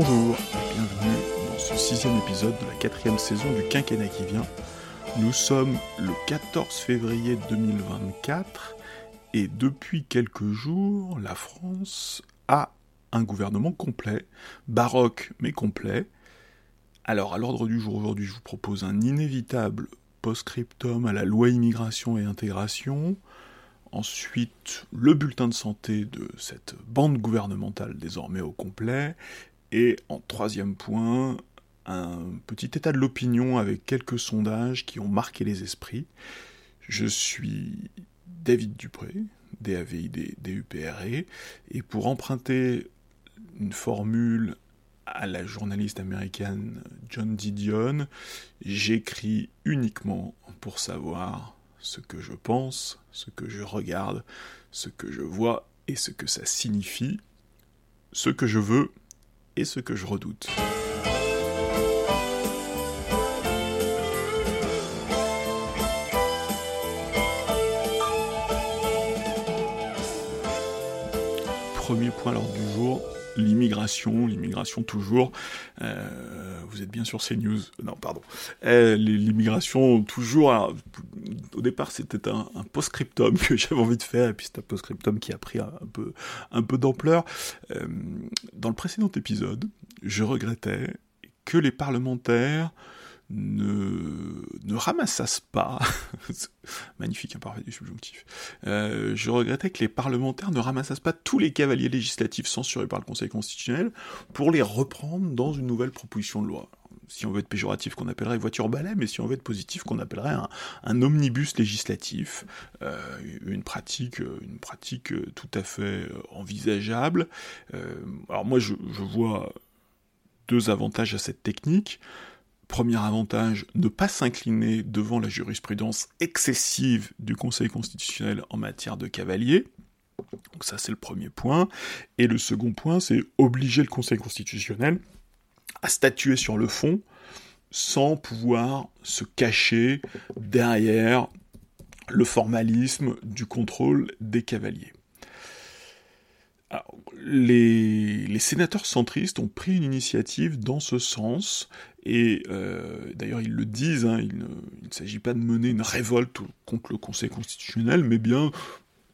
Bonjour et bienvenue dans ce sixième épisode de la quatrième saison du quinquennat qui vient. Nous sommes le 14 février 2024 et depuis quelques jours, la France a un gouvernement complet, baroque mais complet. Alors à l'ordre du jour aujourd'hui, je vous propose un inévitable post-scriptum à la loi immigration et intégration, ensuite le bulletin de santé de cette bande gouvernementale désormais au complet, et en troisième point, un petit état de l'opinion avec quelques sondages qui ont marqué les esprits. Je suis David Dupré, DAVID, DUPRE, et pour emprunter une formule à la journaliste américaine John Didion, j'écris uniquement pour savoir ce que je pense, ce que je regarde, ce que je vois et ce que ça signifie, ce que je veux ce que je redoute. Premier point l'ordre du jour, l'immigration, l'immigration toujours. Euh, vous êtes bien sur CNews Non, pardon. Euh, l'immigration toujours. au départ, c'était un, post-scriptum que j'avais envie de faire, et puis c'est un post-scriptum qui a pris un, peu, un peu d'ampleur. Euh, dans le précédent épisode, je regrettais que les parlementaires ne, ramassassent pas, magnifique imparfait du subjonctif, euh, je regrettais que les parlementaires ne ramassassent pas tous les cavaliers législatifs censurés par le Conseil constitutionnel pour les reprendre dans une nouvelle proposition de loi. Si on veut être péjoratif, qu'on appellerait voiture balai, mais si on veut être positif, qu'on appellerait un, omnibus législatif, euh, une pratique, pratique tout à fait envisageable. Euh, alors moi, je vois deux avantages à cette technique. Premier avantage, ne pas s'incliner devant la jurisprudence excessive du Conseil constitutionnel en matière de cavalier. Donc ça c'est le premier point. Et le second point, c'est obliger le Conseil constitutionnel à statuer sur le fond sans pouvoir se cacher derrière le formalisme du contrôle des cavaliers les, sénateurs centristes ont pris une initiative dans ce sens, et euh, d'ailleurs ils le disent, hein, il ne, s'agit pas de mener une révolte contre le Conseil constitutionnel, mais bien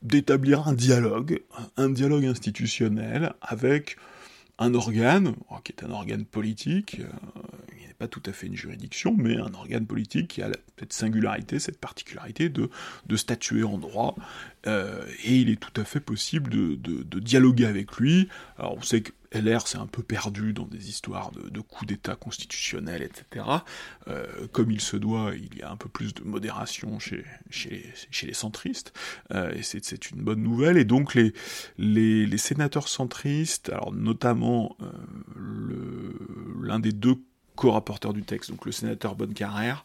d'établir un dialogue, un dialogue institutionnel avec un organe, qui est un organe politique, euh, pas tout à fait une juridiction, mais un organe politique qui a cette singularité, cette particularité de, de statuer en droit, euh, et il est tout à fait possible de, de, dialoguer avec lui. Alors on sait que LR s'est un peu perdu dans des histoires de, coups d'État constitutionnels, etc. Euh, comme il se doit, il y a un peu plus de modération chez, les centristes, euh, et c'est une bonne nouvelle. Et donc les sénateurs centristes, alors notamment l'un des deux co-rapporteurs du texte, donc le sénateur Bonnecarrère,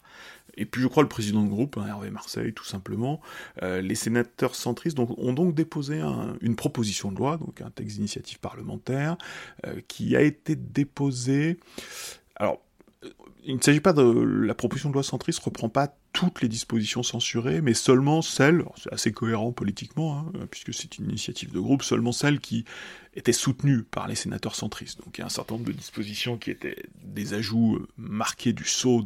et puis je crois le président de groupe, hein, Hervé Marseille tout simplement, euh, les sénateurs centristes ont donc déposé une proposition de loi, donc un texte d'initiative parlementaire, euh, qui a été déposé. Alors, il ne s'agit pas de la proposition de loi centriste reprend pas toutes les dispositions censurées, mais seulement celles, c'est assez cohérent politiquement, hein, puisque c'est une initiative de groupe, seulement celles qui étaient soutenues par les sénateurs centristes. Donc il y a un certain nombre de dispositions qui étaient des ajouts euh, marqués du sceau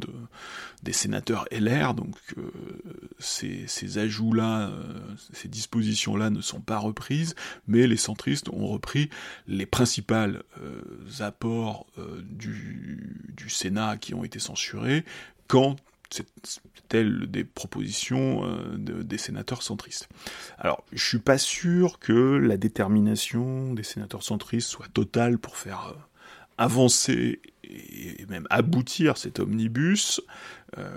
des sénateurs LR, donc euh, ces, ajouts-là, euh, ces dispositions-là ne sont pas reprises, mais les centristes ont repris les principales apports du, du Sénat qui ont été censurés, quand telle des propositions euh, des sénateurs centristes. Alors, je suis pas sûr que la détermination des sénateurs centristes soit totale pour faire euh, avancer et même aboutir cet omnibus. Euh,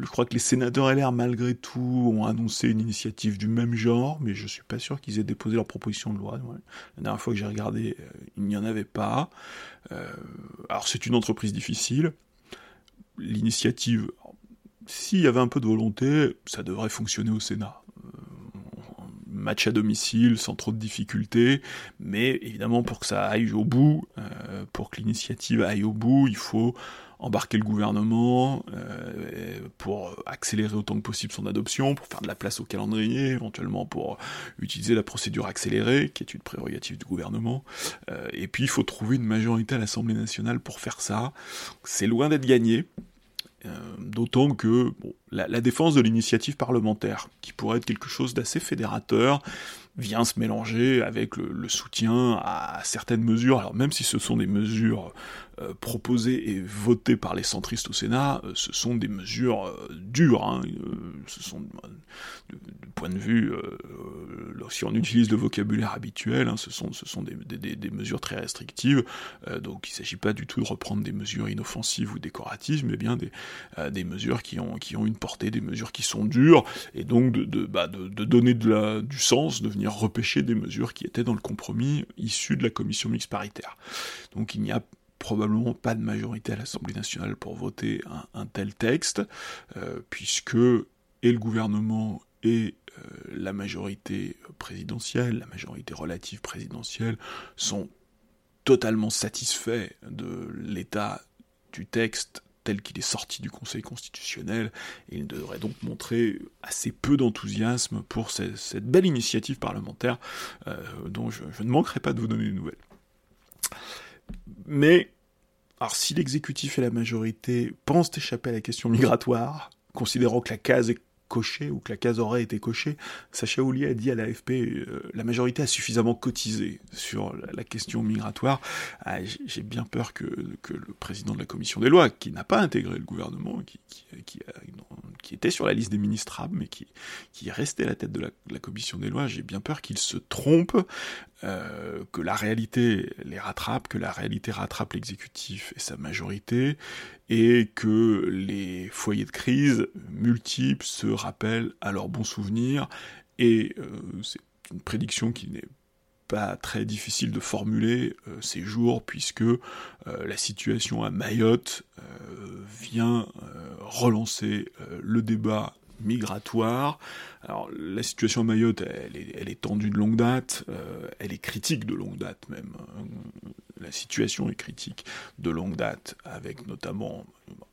je crois que les sénateurs LR, malgré tout, ont annoncé une initiative du même genre, mais je suis pas sûr qu'ils aient déposé leur proposition de loi. La dernière fois que j'ai regardé, il n'y en avait pas. alors, c'est une entreprise difficile l'initiative, s'il y avait un peu de volonté, ça devrait fonctionner au Sénat. Match à domicile, sans trop de difficultés, mais évidemment pour que ça aille au bout, euh, pour que l'initiative aille au bout, il faut embarquer le gouvernement euh, pour accélérer autant que possible son adoption, pour faire de la place au calendrier, éventuellement pour utiliser la procédure accélérée, qui est une prérogative du gouvernement. Euh, et puis il faut trouver une majorité à l'Assemblée nationale pour faire ça. C'est loin d'être gagné. Euh, d'autant que la, la, défense de l'initiative parlementaire, qui pourrait être quelque chose d'assez fédérateur, vient se mélanger avec le, soutien à certaines mesures. Alors même si ce sont des mesures euh, proposées et votées par les centristes au Sénat, euh, ce sont des mesures euh, dures. Hein. ce sont, du, point de vue, si on utilise le vocabulaire habituel, hein, ce sont, ce sont des, mesures très restrictives. donc il ne s'agit pas du tout de reprendre des mesures inoffensives ou décoratives, mais bien des, mesures qui ont, une portée, des mesures qui sont dures, et donc de, bah, donner du sens, de venir repêcher des mesures qui étaient dans le compromis issu de la commission mixte paritaire. Donc il n'y a probablement pas de majorité à l'Assemblée nationale pour voter un, tel texte, euh, puisque et le gouvernement et euh, la majorité présidentielle, la majorité relative présidentielle, sont totalement satisfaits de l'état du texte tel qu'il est sorti du Conseil constitutionnel, et il devrait donc montrer assez peu d'enthousiasme pour cette, belle initiative parlementaire euh, dont je, je, ne manquerai pas de vous donner des nouvelles. Mais, alors si l'exécutif et la majorité pensent échapper à la question migratoire, considérant que la case est coché ou que la case aurait été cochée, Sacha Oulier a dit à l'AFP euh, la majorité a suffisamment cotisé sur la, question migratoire. Ah, j'ai bien peur que, le président de la commission des lois, qui n'a pas intégré le gouvernement, qui, était sur la liste des ministrables, mais qui, qui est à la tête de la, de la commission des lois, j'ai bien peur qu'il se trompe euh, que la réalité les rattrape, que la réalité rattrape l'exécutif et sa majorité, et que les foyers de crise multiples se rappellent à leurs bons souvenirs, et euh, c'est une prédiction qui n'est pas très difficile de formuler euh, ces jours, puisque la situation à Mayotte vient relancer le débat migratoire. Alors la situation à Mayotte, elle est, tendue de longue date, euh, elle est critique de longue date même. La situation est critique de longue date, avec notamment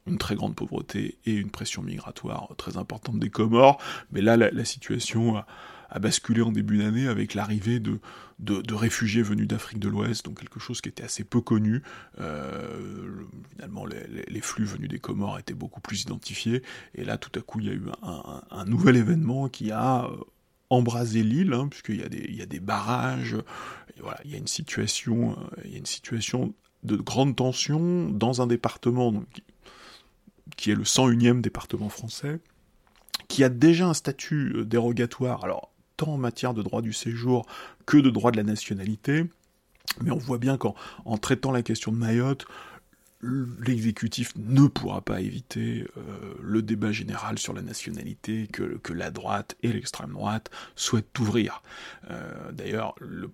une très grande pauvreté et une pression migratoire très importante des Comores. Mais là, la, situation a, basculé en début d'année avec l'arrivée de, réfugiés venus d'Afrique de l'Ouest, donc quelque chose qui était assez peu connu. Euh, finalement, les, flux venus des Comores étaient beaucoup plus identifiés, et là, tout à coup, il y a eu un, nouvel événement qui a euh, embrasé l'île, hein, puisqu'il y a des barrages, voilà, il y a une situation, euh, il y a une situation de grande tension dans un département qui est le 101e département français, qui a déjà un statut dérogatoire. Alors, tant en matière de droit du séjour que de droit de la nationalité. Mais on voit bien qu'en traitant la question de Mayotte, l'exécutif ne pourra pas éviter euh, le débat général sur la nationalité que, la droite et l'extrême droite souhaitent ouvrir. Euh, D'ailleurs, le,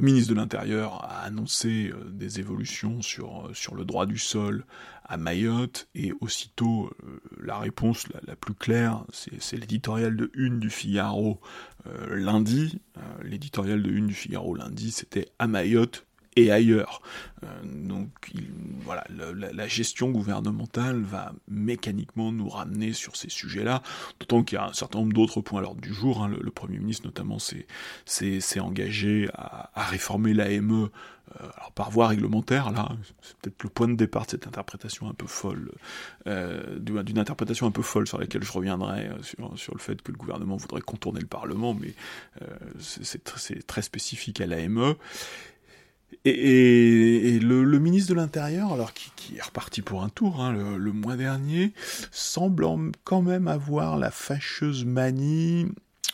ministre de l'Intérieur a annoncé euh, des évolutions sur, le droit du sol à Mayotte, et aussitôt la réponse la, la plus claire, c'est l'éditorial de une du Figaro lundi. l'éditorial de une du Figaro lundi, c'était à Mayotte, et ailleurs. Euh, donc voilà, la, gestion gouvernementale va mécaniquement nous ramener sur ces sujets-là, d'autant qu'il y a un certain nombre d'autres points à l'ordre du jour. Hein. Le, Premier ministre notamment s'est engagé à, réformer l'AME euh, par voie réglementaire, là, c'est peut-être le point de départ de cette interprétation un peu folle, euh, d'une interprétation un peu folle sur laquelle je reviendrai, sur, le fait que le gouvernement voudrait contourner le Parlement, mais c'est très spécifique à l'AME. Et, le, ministre de l'Intérieur, alors qui, est reparti pour un tour hein, le, mois dernier, semble quand même avoir la fâcheuse manie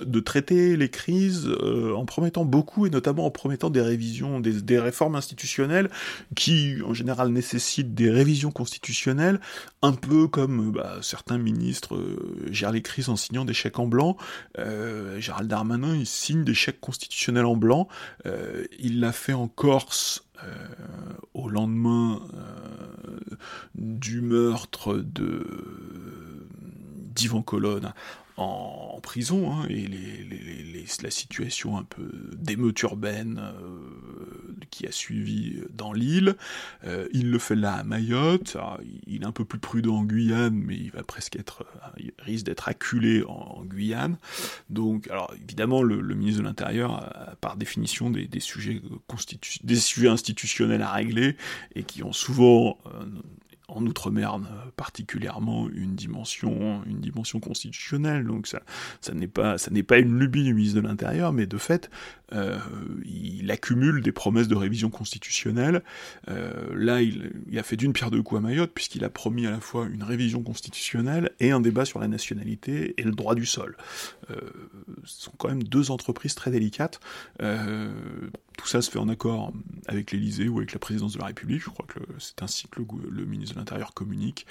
de traiter les crises euh, en promettant beaucoup et notamment en promettant des révisions, des, réformes institutionnelles qui en général nécessitent des révisions constitutionnelles, un peu comme bah, certains ministres euh, gèrent les crises en signant des chèques en blanc. Euh, Gérald Darmanin, il signe des chèques constitutionnels en blanc. Euh, il l'a fait en Corse au lendemain du meurtre de d'Ivan Colonne en, prison, hein, et la situation un peu d'émeute urbaine euh, qui a suivi dans l'île. il le fait là à Mayotte. il est un peu plus prudent en Guyane, mais il va presque être, il risque d'être acculé en, Guyane. Donc, alors évidemment, le, ministre de l'Intérieur a par définition des sujets institutionnels à régler et qui ont souvent en Outre-mer particulièrement une dimension, une dimension constitutionnelle. Donc ça, ça n'est pas, ça n'est pas une lubie du ministre de l'Intérieur, mais de fait, euh, il accumule des promesses de révision constitutionnelle. Euh, là, il, a fait d'une pierre deux coups à Mayotte, puisqu'il a promis à la fois une révision constitutionnelle et un débat sur la nationalité et le droit du sol. Euh, ce sont quand même deux entreprises très délicates. Tout ça se fait en accord avec l'Élysée ou avec la présidence de la République. Je crois que c'est ainsi que le, ministre de l'Intérieur communique.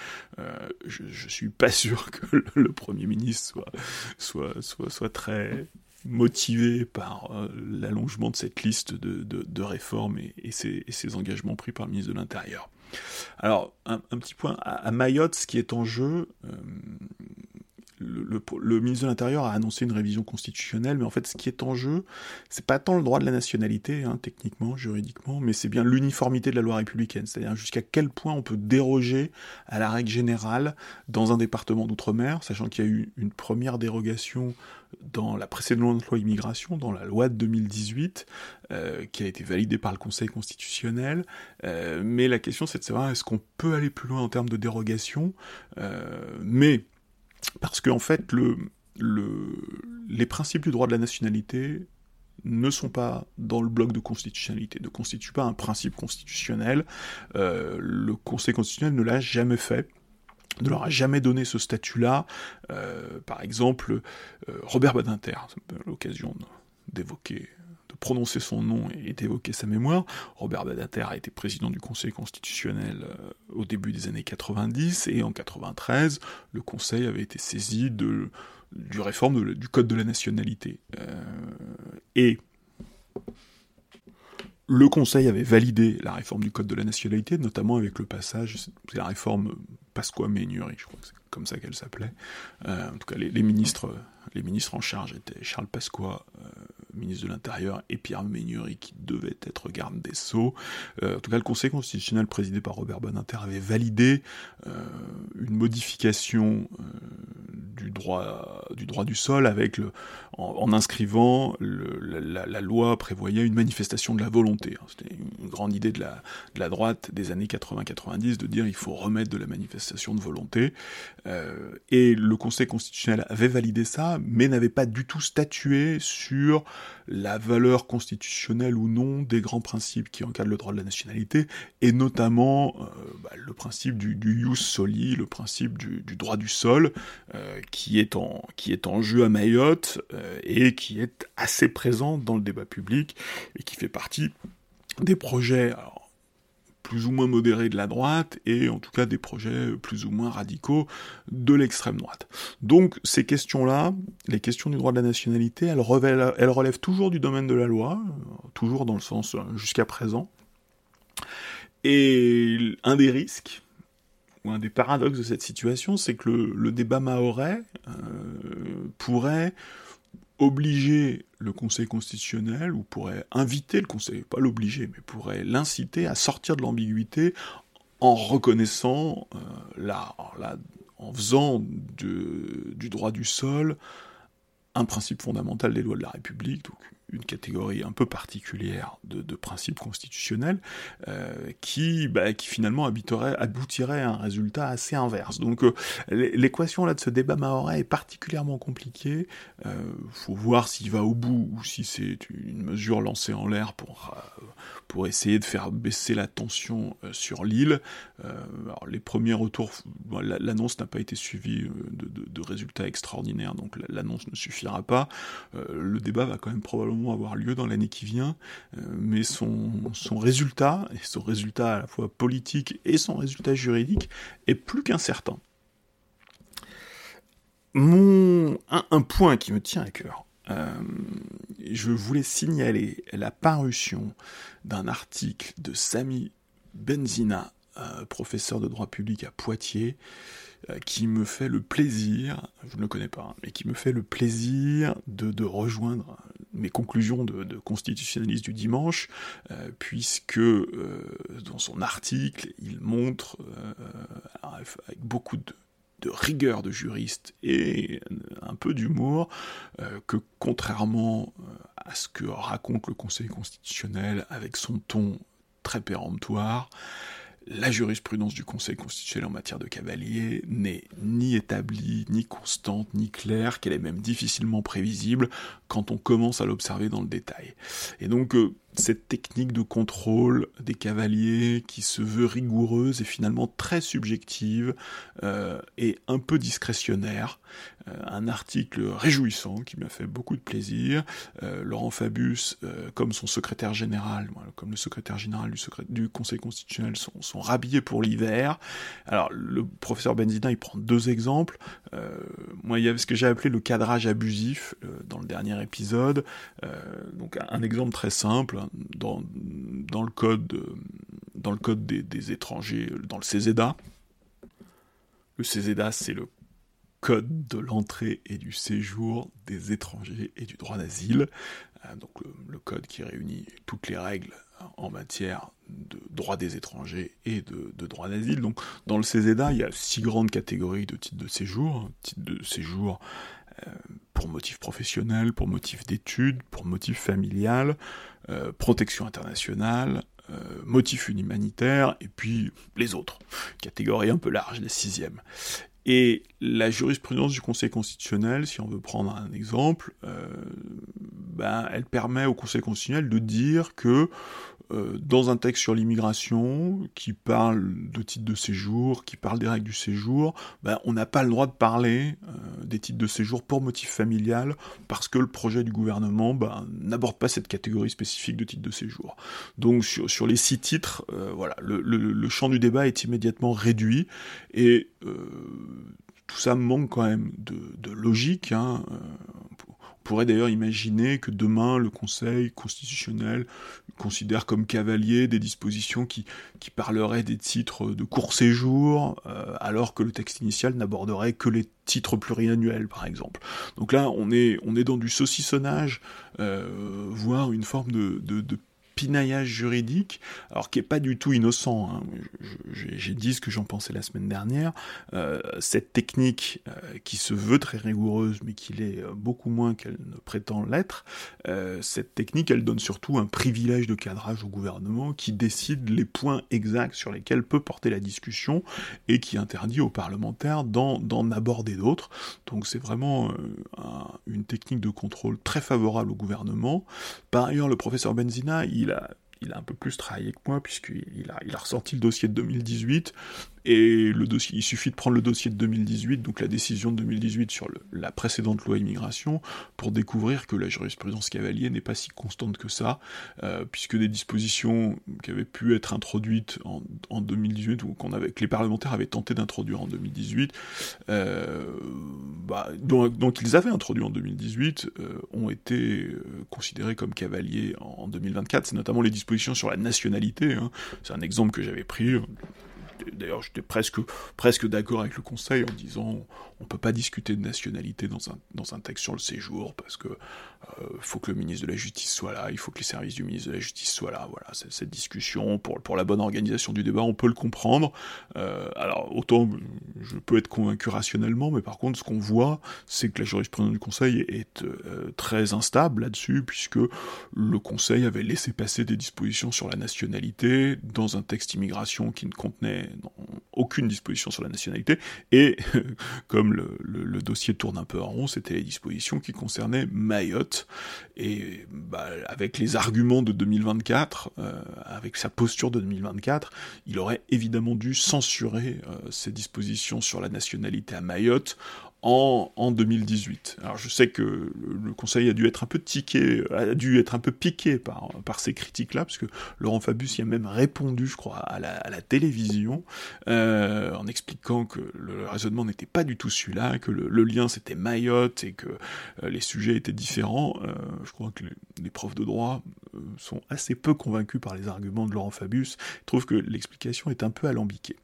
je, je suis pas sûr que le, Premier ministre soit, très motivé par euh, l'allongement de cette liste de, réformes et, ces, engagements pris par le ministre de l'Intérieur. Alors, un, petit point, à, Mayotte, ce qui est en jeu, euh, le, ministre de l'Intérieur a annoncé une révision constitutionnelle, mais en fait, ce qui est en jeu, c'est pas tant le droit de la nationalité, hein, techniquement, juridiquement, mais c'est bien l'uniformité de la loi républicaine, c'est-à-dire jusqu'à quel point on peut déroger à la règle générale dans un département d'outre-mer, sachant qu'il y a eu une première dérogation dans la précédente loi immigration, dans la loi de 2018, euh, qui a été validée par le Conseil constitutionnel. Euh, mais la question, c'est de savoir est-ce qu'on peut aller plus loin en termes de dérogation. Euh, mais parce qu'en en fait, le, le, les principes du droit de la nationalité ne sont pas dans le bloc de constitutionnalité, ne constituent pas un principe constitutionnel. le Conseil constitutionnel ne l'a jamais fait ne leur a jamais donné ce statut-là. Euh, par exemple, euh, Robert Badinter, l'occasion d'évoquer, prononcer son nom et d'évoquer sa mémoire. Robert Badinter a été président du Conseil constitutionnel euh, au début des années 90 et en 93, le Conseil avait été saisi du réforme du Code de la nationalité. et le Conseil avait validé la réforme du Code de la nationalité, notamment avec le passage, c'est la réforme Pasqua Ménurie, je crois que c'est comme ça qu'elle s'appelait. Euh, en tout cas, les, ministres, les ministres en charge étaient Charles Pasqua, euh, ministre de l'Intérieur, et Pierre Ménurie, qui devait être garde des Sceaux. Euh, en tout cas, le Conseil constitutionnel présidé par Robert Boninter avait validé une modification du droit, du droit du sol avec en, inscrivant la, loi prévoyait une manifestation de la volonté. Hein. C'était une grande idée de la, de la droite des années 80-90 de dire il faut remettre de la manifestation de volonté. Euh, et le Conseil constitutionnel avait validé ça, mais n'avait pas du tout statué sur la valeur constitutionnelle ou non des grands principes qui encadrent le droit de la nationalité, et notamment euh, bah, le principe du, jus soli, le principe du, droit du sol, euh, qui, est en, qui est en jeu à Mayotte et qui est assez présent dans le débat public et qui fait partie des projets plus ou moins modérés de la droite et en tout cas des projets plus ou moins radicaux de l'extrême droite. Donc ces questions-là, les questions du droit de la nationalité, elles, relèvent, toujours du domaine de la loi, toujours dans le sens euh, jusqu'à présent. Et un des risques, ou un des paradoxes de cette situation, c'est que le, débat maorais euh, pourrait obliger le Conseil constitutionnel, ou pourrait inviter le Conseil, pas l'obliger, mais pourrait l'inciter à sortir de l'ambiguïté en reconnaissant, euh, là, en faisant du droit du sol un principe fondamental des lois de la République, une catégorie un peu particulière de, principes constitutionnels, euh, qui, bah, qui finalement aboutirait à un résultat assez inverse. Donc euh, l'équation là de ce débat mahorais est particulièrement compliquée. Euh, faut voir s'il va au bout ou si c'est une mesure lancée en l'air pour pour essayer de faire baisser la tension sur l'île. les premiers retours, l'annonce n'a pas été suivie de résultats extraordinaires, donc l'annonce ne suffira pas. le débat va quand même probablement avoir lieu dans l'année qui vient, euh, mais son, résultat, et son résultat à la fois politique et son résultat juridique, est plus qu'incertain. Mon, un, point qui me tient à cœur, euh, je voulais signaler la parution d'un article de Sami Benzina professeur de droit public à Poitiers, qui me fait le plaisir, je ne le connais pas, hein, mais qui me fait le plaisir de, rejoindre mes conclusions de, constitutionnaliste du dimanche, puisque dans son article, il montre avec beaucoup de, rigueur de juriste et un peu d'humour, euh, que contrairement euh, à ce que raconte le Conseil constitutionnel avec son ton très péremptoire, la jurisprudence du Conseil constitutionnel en matière de cavalier n'est ni établie, ni constante, ni claire, qu'elle est même difficilement prévisible quand on commence à l'observer dans le détail. Et donc, euh, cette technique de contrôle des cavaliers qui se veut rigoureuse et finalement très subjective euh, et un peu discrétionnaire. Euh, un article réjouissant qui m'a fait beaucoup de plaisir. Euh, Laurent Fabius, comme son secrétaire général, comme le secrétaire général du, Conseil constitutionnel, sont, sont rhabillés pour l'hiver. Alors le professeur Benzina, il prend deux exemples. moi, il y avait ce que j'ai appelé le cadrage abusif dans le dernier épisode. donc un exemple très simple dans, dans le code, dans le code des, étrangers, dans le CESEDA. Le CESEDA, c'est le code de l'entrée et du séjour des étrangers et du droit d'asile. Euh, donc le, code qui réunit toutes les règles en matière de droit des étrangers et de, droit d'asile. Donc dans le CESEDA, il y a six grandes catégories de titres de séjour. De séjour euh, pour motif professionnel, pour motif d'études, pour motif familial, euh, protection internationale, euh, motif humanitaire, et puis les autres. Catégorie un peu large, les sixièmes. Et la jurisprudence du Conseil constitutionnel, si on veut prendre un exemple, ben, elle permet au Conseil constitutionnel de dire que euh, dans un texte sur l'immigration qui parle de titres de séjour, qui parle des règles du séjour, ben, on n'a pas le droit de parler euh, des titres de séjour pour motif familial parce que le projet du gouvernement ben, n'aborde pas cette catégorie spécifique de titres de séjour. Donc sur, les six titres, euh, voilà, le, champ du débat est immédiatement réduit et tout ça manque quand même de, logique. Hein, pourrait d'ailleurs imaginer que demain le Conseil constitutionnel considère comme cavalier des dispositions qui, parleraient des titres de court séjour, euh, alors que le texte initial n'aborderait que les titres pluriannuels, par exemple. Donc là, on est, on est dans du saucissonnage, euh, voire une forme de, de pinaillage juridique, alors qui est pas du tout innocent. Hein. J'ai dit ce que j'en pensais la semaine dernière. Euh, cette technique euh, qui se veut très rigoureuse, mais qui l'est euh, beaucoup moins qu'elle ne prétend l'être, cette technique, elle donne surtout un privilège de cadrage au gouvernement qui décide les points exacts sur lesquels peut porter la discussion et qui interdit aux parlementaires d'en aborder d'autres. Donc c'est vraiment une technique de contrôle très favorable au gouvernement. Par ailleurs, le professeur Benzina, il il a, un peu plus travaillé que moi, puisqu'il a, il a ressorti le dossier de 2018, et il suffit de prendre le dossier de 2018, donc la décision de 2018 sur la précédente loi immigration, pour découvrir que la jurisprudence cavalier n'est pas si constante que ça, euh, puisque des dispositions qui avaient pu être introduites en, 2018, ou qu'on que les parlementaires avaient tenté d'introduire en 2018, euh, bah, donc, ils avaient introduit en 2018, euh, ont été considérées comme cavaliers en, 2024. C'est notamment les dispositions sur la nationalité. Hein. C'est un exemple que j'avais pris d'ailleurs j'étais presque, d'accord avec le Conseil en disant on peut pas discuter de nationalité dans un texte sur le séjour parce que euh, faut que le ministre de la Justice soit là, il faut que les services du ministre de la Justice soient là. Voilà, cette discussion pour, pour la bonne organisation du débat, on peut le comprendre. Euh, alors autant je peux être convaincu rationnellement, mais par contre ce qu'on voit, c'est que la jurisprudence du Conseil est euh, très instable là-dessus, puisque le Conseil avait laissé passer des dispositions sur la nationalité dans un texte immigration qui ne contenait aucune disposition sur la nationalité, et comme le, le dossier tourne un peu en rond, c'était les dispositions qui concernaient Mayotte et bah, avec les arguments de 2024, euh, avec sa posture de 2024, il aurait évidemment dû censurer euh, ces dispositions sur la nationalité à Mayotte en, 2018. Alors je sais que le, Conseil a dû être un peu tiqué, a dû être un peu piqué par, par ces critiques-là, parce que Laurent Fabius y a même répondu, je crois, à la, télévision, euh, en expliquant que le raisonnement n'était pas du tout celui-là, que le, lien c'était Mayotte et que euh, les sujets étaient différents. Euh, je crois que les, profs de droit sont assez peu convaincus par les arguments de Laurent Fabius, ils trouvent que l'explication est un peu alambiquée.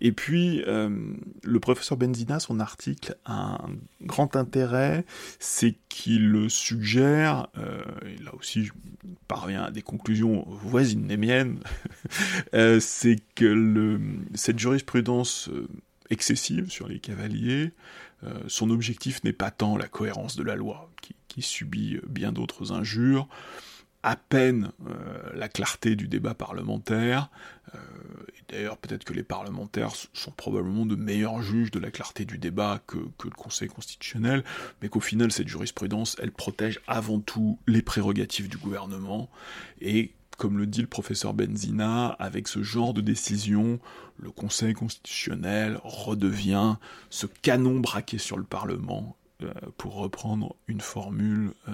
Et puis, le professeur Benzina, son article un grand intérêt, c'est qu'il suggère, euh, et là aussi je parviens à des conclusions voisines des miennes, euh, c'est que cette jurisprudence euh, excessive sur les cavaliers, son objectif n'est pas tant la cohérence de la loi, qui subit bien d'autres injures, à peine la clarté du débat parlementaire, D'ailleurs, peut-être que les parlementaires sont probablement de meilleurs juges de la clarté du débat que, le Conseil constitutionnel, mais qu'au final, cette jurisprudence, elle protège avant tout les prérogatives du gouvernement, et comme le dit le professeur Benzina, avec ce genre de décision, le Conseil constitutionnel redevient ce canon braqué sur le Parlement, euh, pour reprendre une formule euh,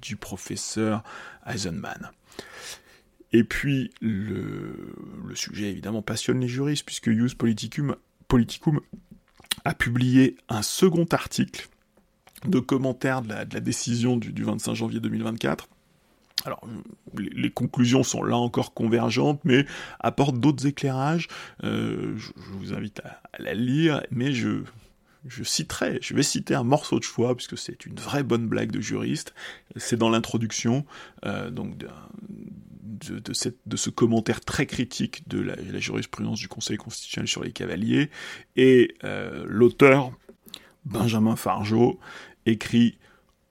du professeur Eisenman. Et puis, le, sujet évidemment passionne les juristes, puisque Ius Politicum, Politicum a publié un second article de commentaire de la, décision du, 25 janvier 2024. Alors, les, conclusions sont là encore convergentes, mais apportent d'autres éclairages. Euh, je, vous invite à, la lire, mais je, citerai, je vais citer un morceau de choix, puisque c'est une vraie bonne blague de juriste. C'est dans l'introduction, euh, donc de, ce commentaire très critique de la, jurisprudence du Conseil constitutionnel sur les cavaliers, et euh, l'auteur, Benjamin Fargeau, écrit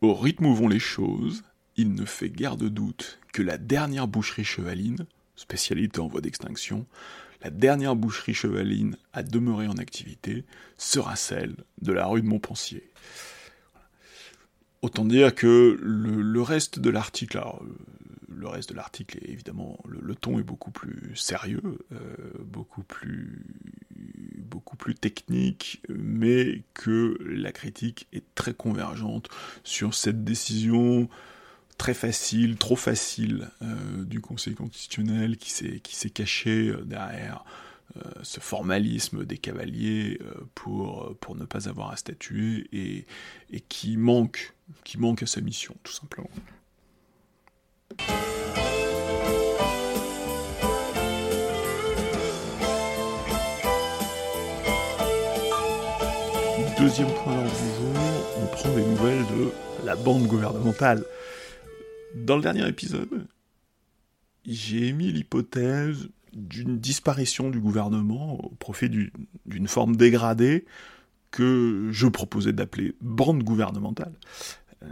Au rythme où vont les choses, il ne fait guère de doute que la dernière boucherie chevaline, spécialité en voie d'extinction, la dernière boucherie chevaline à demeurer en activité sera celle de la rue de Montpensier. Autant dire que le, reste de l'article, le reste de l'article est évidemment le, ton est beaucoup plus sérieux, euh, beaucoup plus beaucoup plus technique, mais que la critique est très convergente sur cette décision très facile, trop facile euh, du Conseil constitutionnel qui s'est qui s'est caché euh, derrière ce formalisme des cavaliers pour, pour ne pas avoir à statuer et, et qui manque qui manque à sa mission tout simplement. Deuxième point d'ordre du jour, on prend des nouvelles de la bande gouvernementale. Dans le dernier épisode, j'ai émis l'hypothèse d'une disparition du gouvernement au profit d'une forme dégradée que je proposais d'appeler bande gouvernementale. Euh,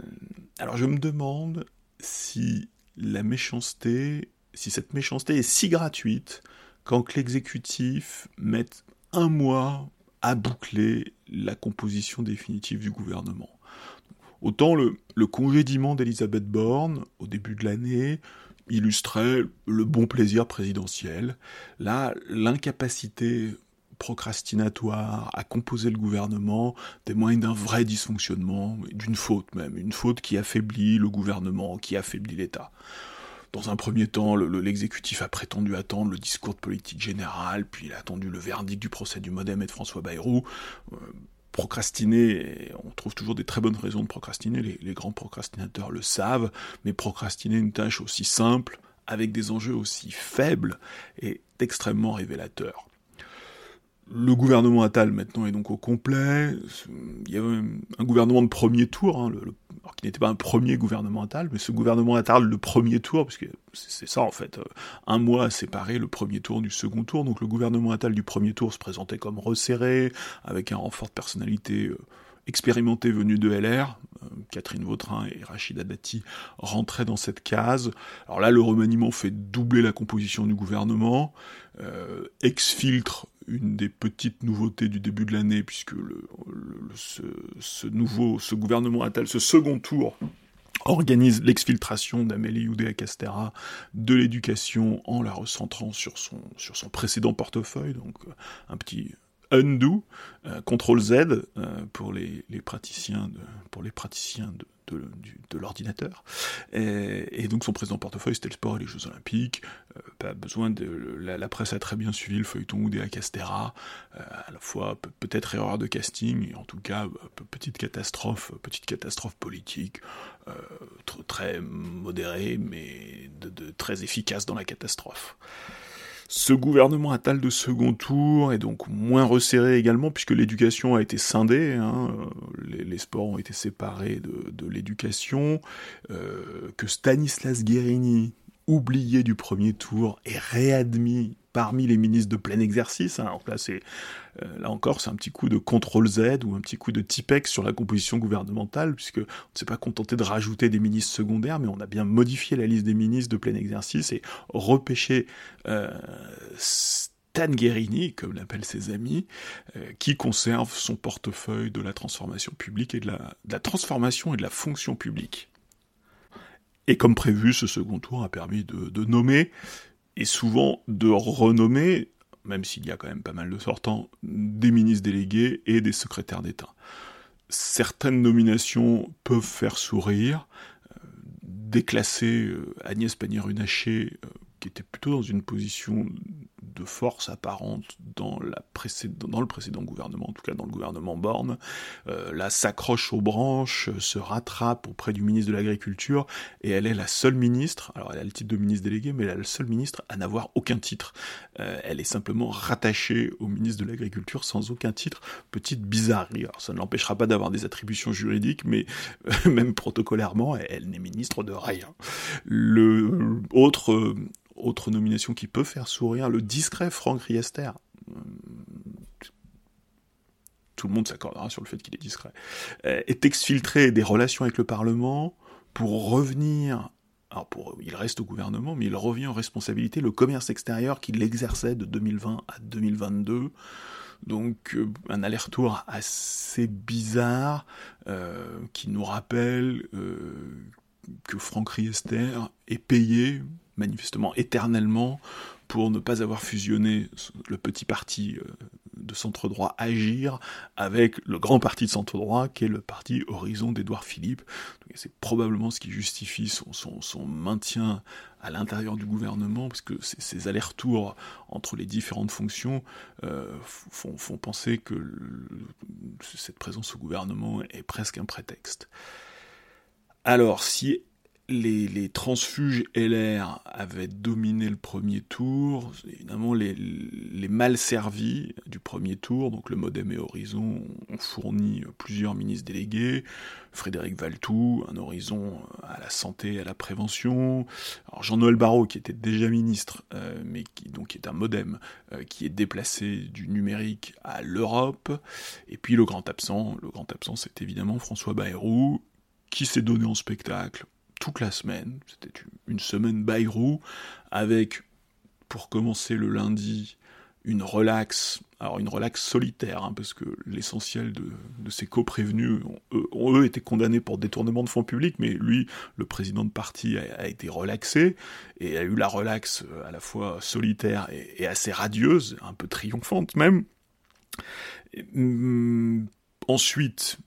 alors je me demande si la méchanceté, si cette méchanceté est si gratuite quand l'exécutif met un mois à boucler la composition définitive du gouvernement. Autant le, le congédiement d'Elisabeth Borne au début de l'année illustrait le bon plaisir présidentiel. Là, l'incapacité procrastinatoire à composer le gouvernement témoigne d'un vrai dysfonctionnement, d'une faute même, une faute qui affaiblit le gouvernement, qui affaiblit l'État. Dans un premier temps, l'exécutif a prétendu attendre le discours de politique générale, puis il a attendu le verdict du procès du Modem et de François Bayrou. Euh, procrastiner, on trouve toujours des très bonnes raisons de procrastiner, les, grands procrastinateurs le savent, mais procrastiner une tâche aussi simple, avec des enjeux aussi faibles, est extrêmement révélateur. Le gouvernement Attal maintenant est donc au complet. Il y a un gouvernement de premier tour, hein, alors qui n'était pas un premier gouvernement Attal, mais ce gouvernement Attal le premier tour, puisque c'est ça en fait, euh, un mois séparé le premier tour du second tour. Donc le gouvernement Attal du premier tour se présentait comme resserré, avec un renfort de personnalité euh, expérimenté venu de LR, euh, Catherine Vautrin et Rachida Dati rentraient dans cette case. Alors là, le remaniement fait doubler la composition du gouvernement, euh, exfiltre une des petites nouveautés du début de l'année, puisque ce, nouveau, ce gouvernement ce second tour, organise l'exfiltration d'Amélie Oudéa-Castera de l'éducation en la recentrant sur son, sur son précédent portefeuille, donc un petit undo, CTRL Z pour les, praticiens de, pour les praticiens de, de, l'ordinateur. Et, donc son président portefeuille, c'était le sport et les Jeux Olympiques. Euh, pas besoin de. La, presse a très bien suivi le feuilleton des Castera. Euh, à la fois peut-être erreur de casting, et en tout cas petite catastrophe, petite catastrophe politique, euh, très modérée, mais de, très efficace dans la catastrophe. Ce gouvernement Attal de second tour est donc moins resserré également, puisque l'éducation a été scindée, hein, les, sports ont été séparés de, l'éducation, euh, que Stanislas Guérini, oublié du premier tour, est réadmis parmi les ministres de plein exercice. Hein. euh, là encore, c'est un petit coup de contrôle Z ou un petit coup de Tipex sur la composition gouvernementale, puisque on ne s'est pas contenté de rajouter des ministres secondaires, mais on a bien modifié la liste des ministres de plein exercice et repêché euh, Stan comme l'appellent ses amis, euh, qui conserve son portefeuille de la transformation publique et de la, transformation et de la fonction publique. Et comme prévu, ce second tour a permis de nommer et souvent de renommer, même s'il y a quand même pas mal de sortants, des ministres délégués et des secrétaires d'État. Certaines nominations peuvent faire sourire. Euh, déclasser euh, Agnès Pannier-Runacher, euh, qui était plutôt dans une position de force apparente dans, le précédent gouvernement, en tout cas dans le gouvernement Borne, euh, là s'accroche aux branches, se rattrape auprès du ministre de l'Agriculture, et elle est la seule ministre, alors elle a le titre de ministre délégué, mais elle est la seule ministre à n'avoir aucun titre. Euh, elle est simplement rattachée au ministre de l'Agriculture sans aucun titre. Petite bizarrerie. Alors ça ne l'empêchera pas d'avoir des attributions juridiques, mais euh, même protocolairement, elle, n'est ministre de rien. Le autre nomination qui peut faire sourire, le discret Franck Riester. Tout le monde s'accordera sur le fait qu'il est discret. Euh, est exfiltré des relations avec le Parlement pour revenir alors pour, il reste au gouvernement, mais il revient en responsabilité le commerce extérieur qu'il exerçait de 2020 à 2022. Donc euh, un aller-retour assez bizarre euh, qui nous rappelle que Franck Riester est payé manifestement éternellement pour ne pas avoir fusionné le petit parti euh, de centre-droit Agir avec le grand parti de centre-droit qui est le parti Horizon d'Édouard Philippe. C'est probablement ce qui justifie son, maintien à l'intérieur du gouvernement, parce que ces allers-retours entre les différentes fonctions euh, font, penser que cette présence au gouvernement est presque un prétexte. Alors, si les, transfuges LR avaient dominé le premier tour. Évidemment, les, mal servis du premier tour, donc le Modem et Horizon, ont fourni plusieurs ministres délégués. Frédéric Valtou, un Horizon à la santé à la prévention. Jean-Noël Barrot, qui était déjà ministre, euh, mais qui donc est un Modem, euh, qui est déplacé du numérique à l'Europe. Et puis le grand absent, le grand absent, c'est évidemment François Bayrou, qui s'est donné en spectacle toute la semaine. C'était une semaine Bayrou, avec, pour commencer le lundi, une relaxe, alors une relaxe solitaire, hein, parce que l'essentiel de, ces co-prévenus ont, eux été condamnés pour détournement de fonds publics, mais lui, le président de parti, a, été relaxé, et a eu la relaxe euh, à la fois solitaire et, assez radieuse, un peu triomphante même. Hum, ensuite,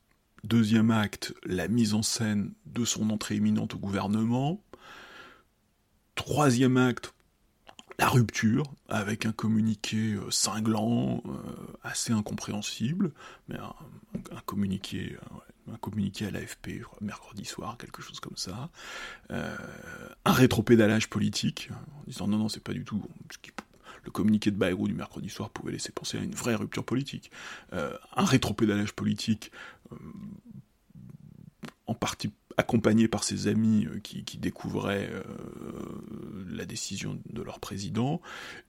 Deuxième acte, la mise en scène de son entrée imminente au gouvernement. Troisième acte, la rupture, avec un communiqué euh, cinglant, euh, assez incompréhensible, mais un, communiqué, euh, un communiqué à l'AFP, mercredi soir, quelque chose comme ça. un rétropédalage politique, en disant non, non, c'est pas du tout le communiqué de Bayrou du mercredi soir pouvait laisser penser à une vraie rupture politique. Un rétropédalage politique, en partie accompagné par ses amis euh, qui, découvraient la décision de leur président,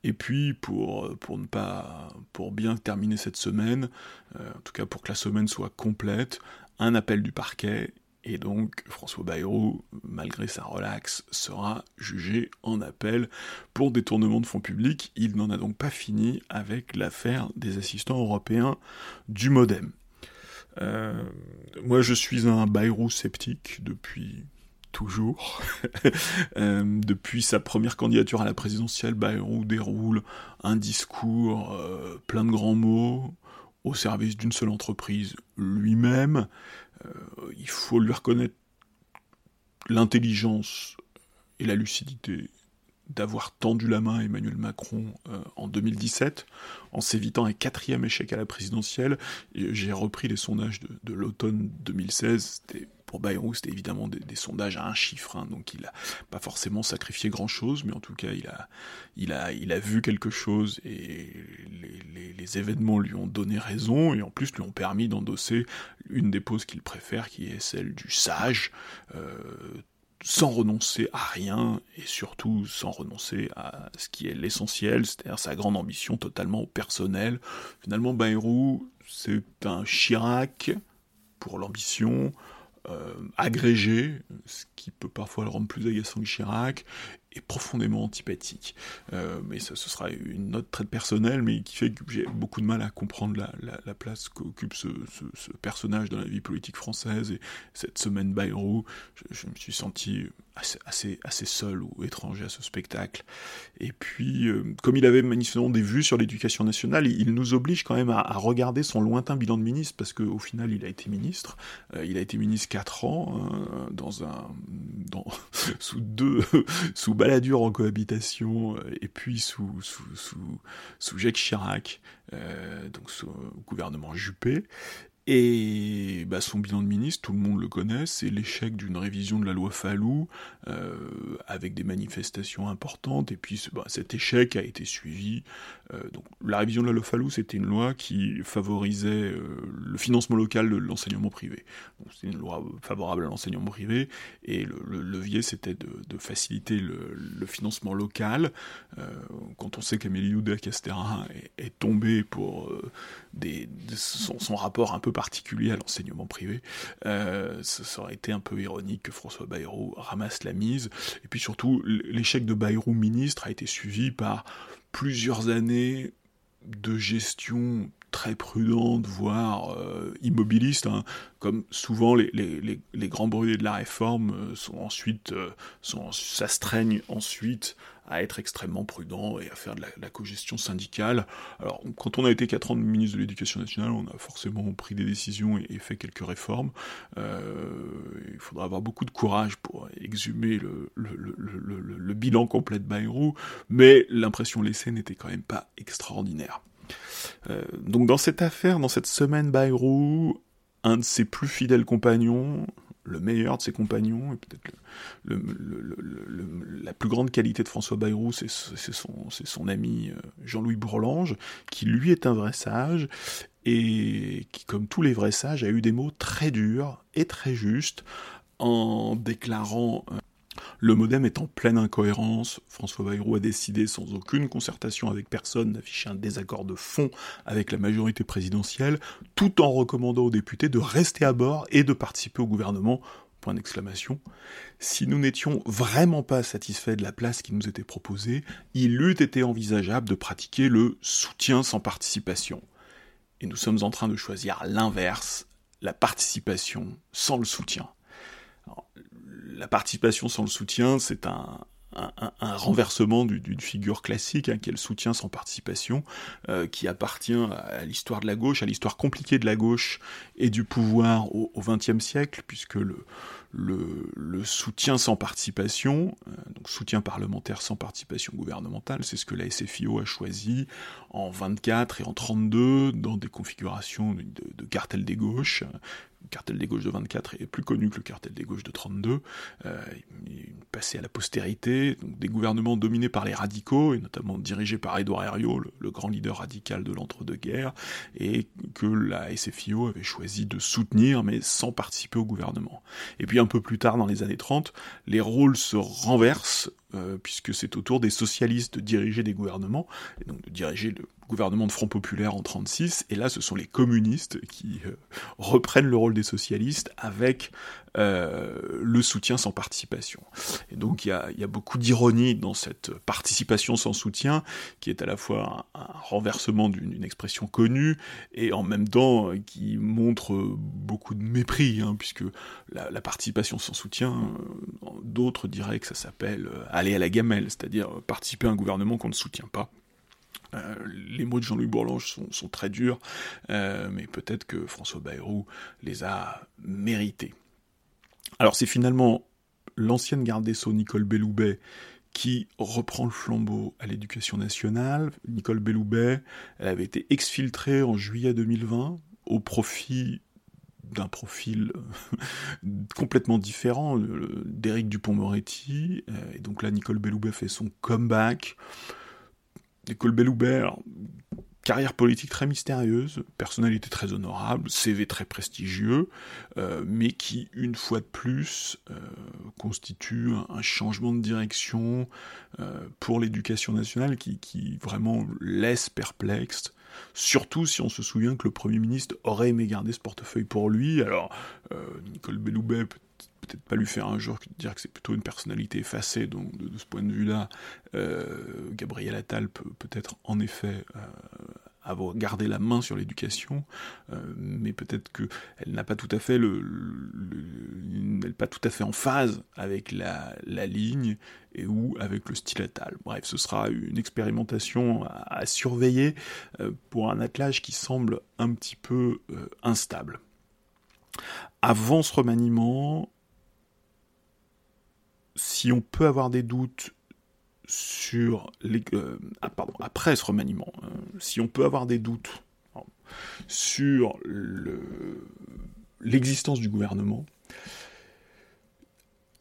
et puis pour, pour ne pas pour bien terminer cette semaine, en tout cas pour que la semaine soit complète, un appel du parquet et donc François Bayrou, malgré sa relaxe, sera jugé en appel pour détournement de fonds publics. Il n'en a donc pas fini avec l'affaire des assistants européens du Modem. Euh, moi je suis un Bayrou sceptique depuis toujours. Euh, depuis sa première candidature à la présidentielle, Bayrou déroule un discours euh, plein de grands mots au service d'une seule entreprise, lui-même. Il faut lui reconnaître l'intelligence et la lucidité d'avoir tendu la main à Emmanuel Macron en 2017, en s'évitant un quatrième échec à la présidentielle. J'ai repris les sondages de, l'automne 2016, c'était pour Bayrou, c'était évidemment des, sondages à un chiffre, hein, donc il n'a pas forcément sacrifié grand-chose, mais en tout cas, il a, il, a, il a vu quelque chose et les, événements lui ont donné raison, et en plus lui ont permis d'endosser une des poses qu'il préfère, qui est celle du sage, euh, sans renoncer à rien, et surtout sans renoncer à ce qui est l'essentiel, c'est-à-dire sa grande ambition totalement personnelle. Finalement, Bayrou, c'est un Chirac pour l'ambition, euh, agrégé, ce qui peut parfois le rendre plus agaçant que Chirac, est profondément antipathique. Euh, mais ce sera une note très personnelle, mais qui fait que j'ai beaucoup de mal à comprendre la, place qu'occupe ce, personnage dans la vie politique française. Et cette semaine Bayrou, je, me suis senti assez, assez, seul ou étranger à ce spectacle. Et puis, euh, comme il avait manifestement des vues sur l'éducation nationale, il, nous oblige quand même à, regarder son lointain bilan de ministre, parce qu'au final, il a été ministre. Euh, il a été ministre 4 ans, hein, dans un, sous deux, sous Balladur en cohabitation, euh, et puis sous, sous, sous, sous Jacques Chirac, euh, donc sous gouvernement Juppé. Et bah, son bilan de ministre, tout le monde le connaît, c'est l'échec d'une révision de la loi Fallou, euh, avec des manifestations importantes, et puis bah, cet échec a été suivi. Euh, donc, la révision de la loi Fallou, c'était une loi qui favorisait euh, le financement local de l'enseignement privé. C'est une loi favorable à l'enseignement privé, et le, levier, c'était de, faciliter le, financement local. quand on sait qu'Amélie Oudéa Castéra est, tombée pour son, son rapport un peu particulier à l'enseignement privé, euh, ça aurait été un peu ironique que François Bayrou ramasse la mise. Et puis surtout, l'échec de Bayrou ministre a été suivi par plusieurs années de gestion très prudente, voire euh, immobiliste, hein. comme souvent les, grands brûlés de la réforme euh, sont ensuite, euh, s'astreignent ensuite à être extrêmement prudents et à faire de la, la co-gestion syndicale. Alors, quand on a été 4 ans de ministre de l'Éducation nationale, on a forcément pris des décisions et, fait quelques réformes. il faudra avoir beaucoup de courage pour exhumer le bilan complet de Bayrou, mais l'impression laissée n'était quand même pas extraordinaire. Euh, donc dans cette affaire, dans cette semaine Bayrou, un de ses plus fidèles compagnons, le meilleur de ses compagnons, et peut-être la plus grande qualité de François Bayrou, c'est son, son, ami euh, Jean-Louis Bourlange, qui lui est un vrai sage, et qui, comme tous les vrais sages, a eu des mots très durs et très justes, en déclarant euh, le modem est en pleine incohérence. François Bayrou a décidé, sans aucune concertation avec personne, d'afficher un désaccord de fond avec la majorité présidentielle, tout en recommandant aux députés de rester à bord et de participer au gouvernement. Si nous n'étions vraiment pas satisfaits de la place qui nous était proposée, il eût été envisageable de pratiquer le soutien sans participation. Et nous sommes en train de choisir l'inverse, la participation sans le soutien la participation sans le soutien, c'est un, renversement d'une figure classique, hein, qui est le soutien sans participation, euh, qui appartient à l'histoire de la gauche, à l'histoire compliquée de la gauche et du pouvoir au XXe siècle, puisque le, le, soutien sans participation, euh, donc soutien parlementaire sans participation gouvernementale, c'est ce que la SFIO a choisi en 24 et en 32 dans des configurations de, cartel des gauches, le cartel des gauches de 24 est plus connu que le cartel des gauches de 32, euh, passé à la postérité, donc des gouvernements dominés par les radicaux, et notamment dirigés par Édouard Herriot, le, grand leader radical de l'entre-deux-guerres, et que la SFIO avait choisi de soutenir, mais sans participer au gouvernement. Et puis un peu plus tard, dans les années 30, les rôles se renversent, euh, puisque c'est au tour des socialistes de diriger des gouvernements, et donc de diriger le gouvernement de Front Populaire en 36, et là ce sont les communistes qui euh, reprennent le rôle des socialistes avec euh, le soutien sans participation. Et donc il y a, beaucoup d'ironie dans cette participation sans soutien, qui est à la fois un, renversement d'une expression connue, et en même temps qui montre beaucoup de mépris, hein, puisque la, participation sans soutien, d'autres diraient que ça s'appelle aller à la gamelle, c'est-à-dire participer à un gouvernement qu'on ne soutient pas. Euh, les mots de Jean-Louis Bourlange sont, très durs, euh, mais peut-être que François Bayrou les a mérités. Alors c'est finalement l'ancienne garde des Sceaux, Nicole Belloubet, qui reprend le flambeau à l'éducation nationale. Nicole Belloubet, elle avait été exfiltrée en juillet 2020 au profit d'un profil complètement différent d'Éric Dupont-Moretti. Euh, et donc là, Nicole Belloubet fait son comeback. Nicole Belloubet, carrière politique très mystérieuse, personnalité très honorable, CV très prestigieux, euh, mais qui, une fois de plus, euh, constitue un, changement de direction euh, pour l'éducation nationale qui, qui, vraiment laisse perplexe. Surtout si on se souvient que le Premier ministre aurait aimé garder ce portefeuille pour lui. Alors, Nicole Belloubet peut-être pas lui faire un jour dire que c'est plutôt une personnalité effacée, donc de, ce point de vue-là, euh, Gabriel Attal peut peut-être en effet euh, avoir gardé la main sur l'éducation, euh, mais peut-être qu'elle n'a pas tout à fait le, le, pas tout à fait en phase avec la, ligne et ou avec le style Attal. Bref, ce sera une expérimentation à, à surveiller euh, pour un attelage qui semble un petit peu instable. Avant ce remaniement, si on peut avoir des doutes sur les, euh, ah, après ce remaniement, hein, si on peut avoir des doutes sur l'existence du gouvernement,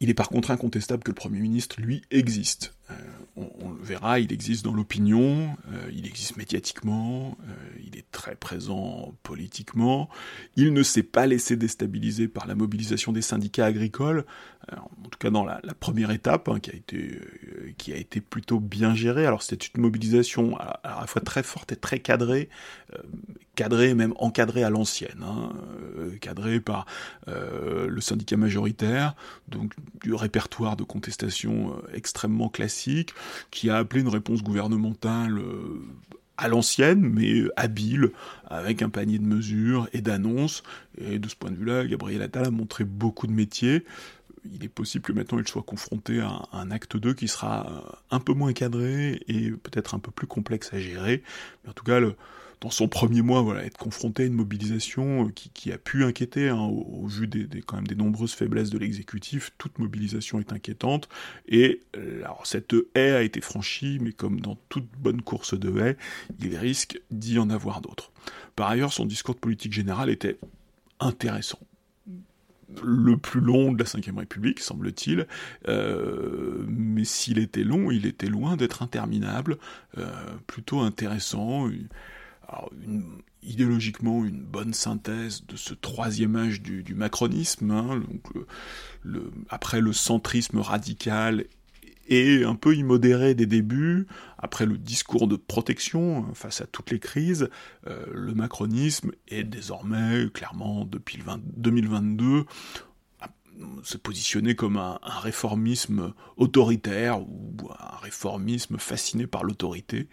il est par contre incontestable que le Premier ministre, lui, existe. Euh, on, le verra, il existe dans l'opinion, euh, il existe médiatiquement, euh, il est très présent politiquement, il ne s'est pas laissé déstabiliser par la mobilisation des syndicats agricoles, en tout cas dans la, première étape, hein, qui, a été, plutôt bien gérée. Alors c'était une mobilisation à, la fois très forte et très cadrée, cadrée même encadrée à l'ancienne, hein, cadrée par le syndicat majoritaire, donc du répertoire de contestation extrêmement classique, qui a appelé une réponse gouvernementale euh, à l'ancienne, mais habile, avec un panier de mesures et d'annonces. Et de ce point de vue-là, Gabriel Attal a montré beaucoup de métiers. Il est possible que maintenant il soit confronté à un acte 2 qui sera euh, un peu moins cadré et peut-être un peu plus complexe à gérer. Mais en tout cas, le, dans son premier mois, voilà, être confronté à une mobilisation euh, qui, a pu inquiéter, hein, au, vu des, des, quand même des nombreuses faiblesses de l'exécutif, toute mobilisation est inquiétante, et euh, alors cette haie a été franchie, mais comme dans toute bonne course de haie, il risque d'y en avoir d'autres. Par ailleurs, son discours de politique générale était intéressant. Le plus long de la Ve République, semble-t-il, euh, mais s'il était long, il était loin d'être interminable, euh, plutôt intéressant, idéologiquement une bonne synthèse de ce troisième âge du, macronisme, hein, le, après le centrisme radical et un peu immodéré des débuts, après le discours de protection hein, face à toutes les crises, euh, le macronisme est désormais, clairement, depuis 2022, se positionner comme un, réformisme autoritaire ou un réformisme fasciné par l'autorité.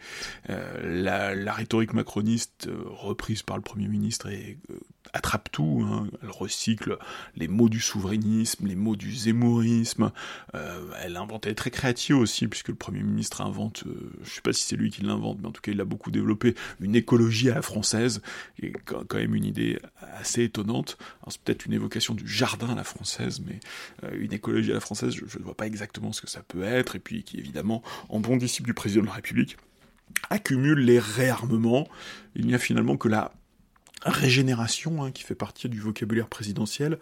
Euh, la, rhétorique macroniste euh, reprise par le Premier ministre est euh, attrape tout, hein. elle recycle les mots du souverainisme, les mots du zémourisme, euh, elle invente, elle est très créative aussi, puisque le Premier ministre invente, euh, je sais pas si c'est lui qui l'invente, mais en tout cas il a beaucoup développé, une écologie à la française, qui est quand même une idée assez étonnante, c'est peut-être une évocation du jardin à la française, mais euh, une écologie à la française, je ne vois pas exactement ce que ça peut être, et puis qui évidemment, en bon disciple du président de la République, accumule les réarmements, il n'y a finalement que la régénération, hein, qui fait partie du vocabulaire présidentiel,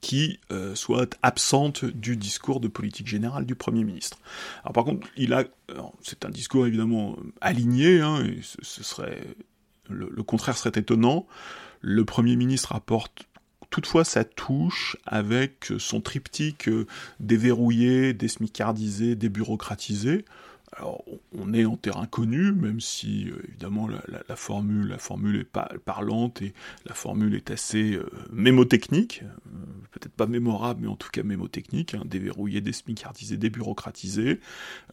qui euh, soit absente du discours de politique générale du Premier ministre. Alors par contre, il a, c'est un discours évidemment aligné, hein, ce, serait, le, contraire serait étonnant. Le Premier ministre apporte toutefois sa touche avec son triptyque déverrouillé, désmicardisé, débureaucratisé. Alors, on est en terrain connu, même si euh, évidemment la, formule, la formule est pas parlante et la formule est assez euh, mémotechnique, euh, peut-être pas mémorable, mais en tout cas mémotechnique, hein, déverrouillé, désmicardisé, débureaucratisé.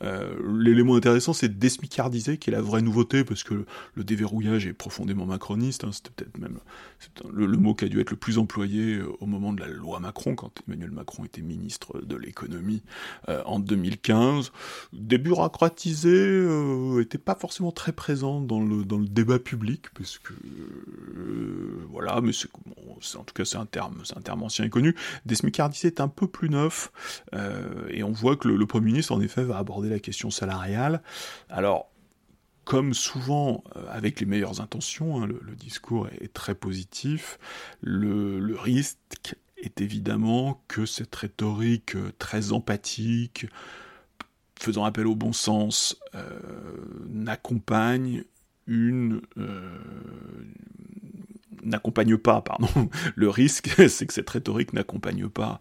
L'élément intéressant, c'est désmicardiser, qui est la vraie nouveauté, parce que le, déverrouillage est profondément macroniste. Hein, C'était peut-être même le, le, mot qui a dû être le plus employé au moment de la loi Macron, quand Emmanuel Macron était ministre de l'économie en 2015. N'était euh, pas forcément très présent dans le, dans le débat public, parce que euh, voilà, mais c'est en tout cas c'est un terme, un terme ancien et connu. Est un peu plus neuf, euh, et on voit que le, Premier ministre en effet va aborder la question salariale. Alors comme souvent avec les meilleures intentions, hein, le, discours est, très positif, le, le, risque est évidemment que cette rhétorique très empathique, faisant appel au bon sens, euh, n'accompagne une euh, n'accompagne pas, pardon, le risque, c'est que cette rhétorique n'accompagne pas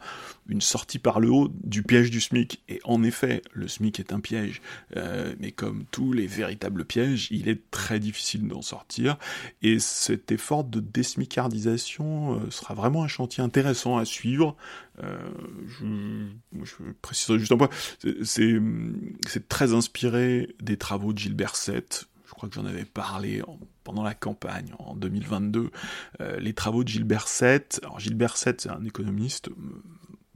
une sortie par le haut du piège du SMIC. Et en effet, le SMIC est un piège, euh, mais comme tous les véritables pièges, il est très difficile d'en sortir. Et cet effort de désmicardisation euh, sera vraiment un chantier intéressant à suivre. Euh, je, je préciserai juste un point, c'est très inspiré des travaux de Gilbert Sett, je crois que j'en avais parlé pendant la campagne en 2022, euh, les travaux de Gilbert Sett. Alors Gilbert Sett, c'est un économiste euh,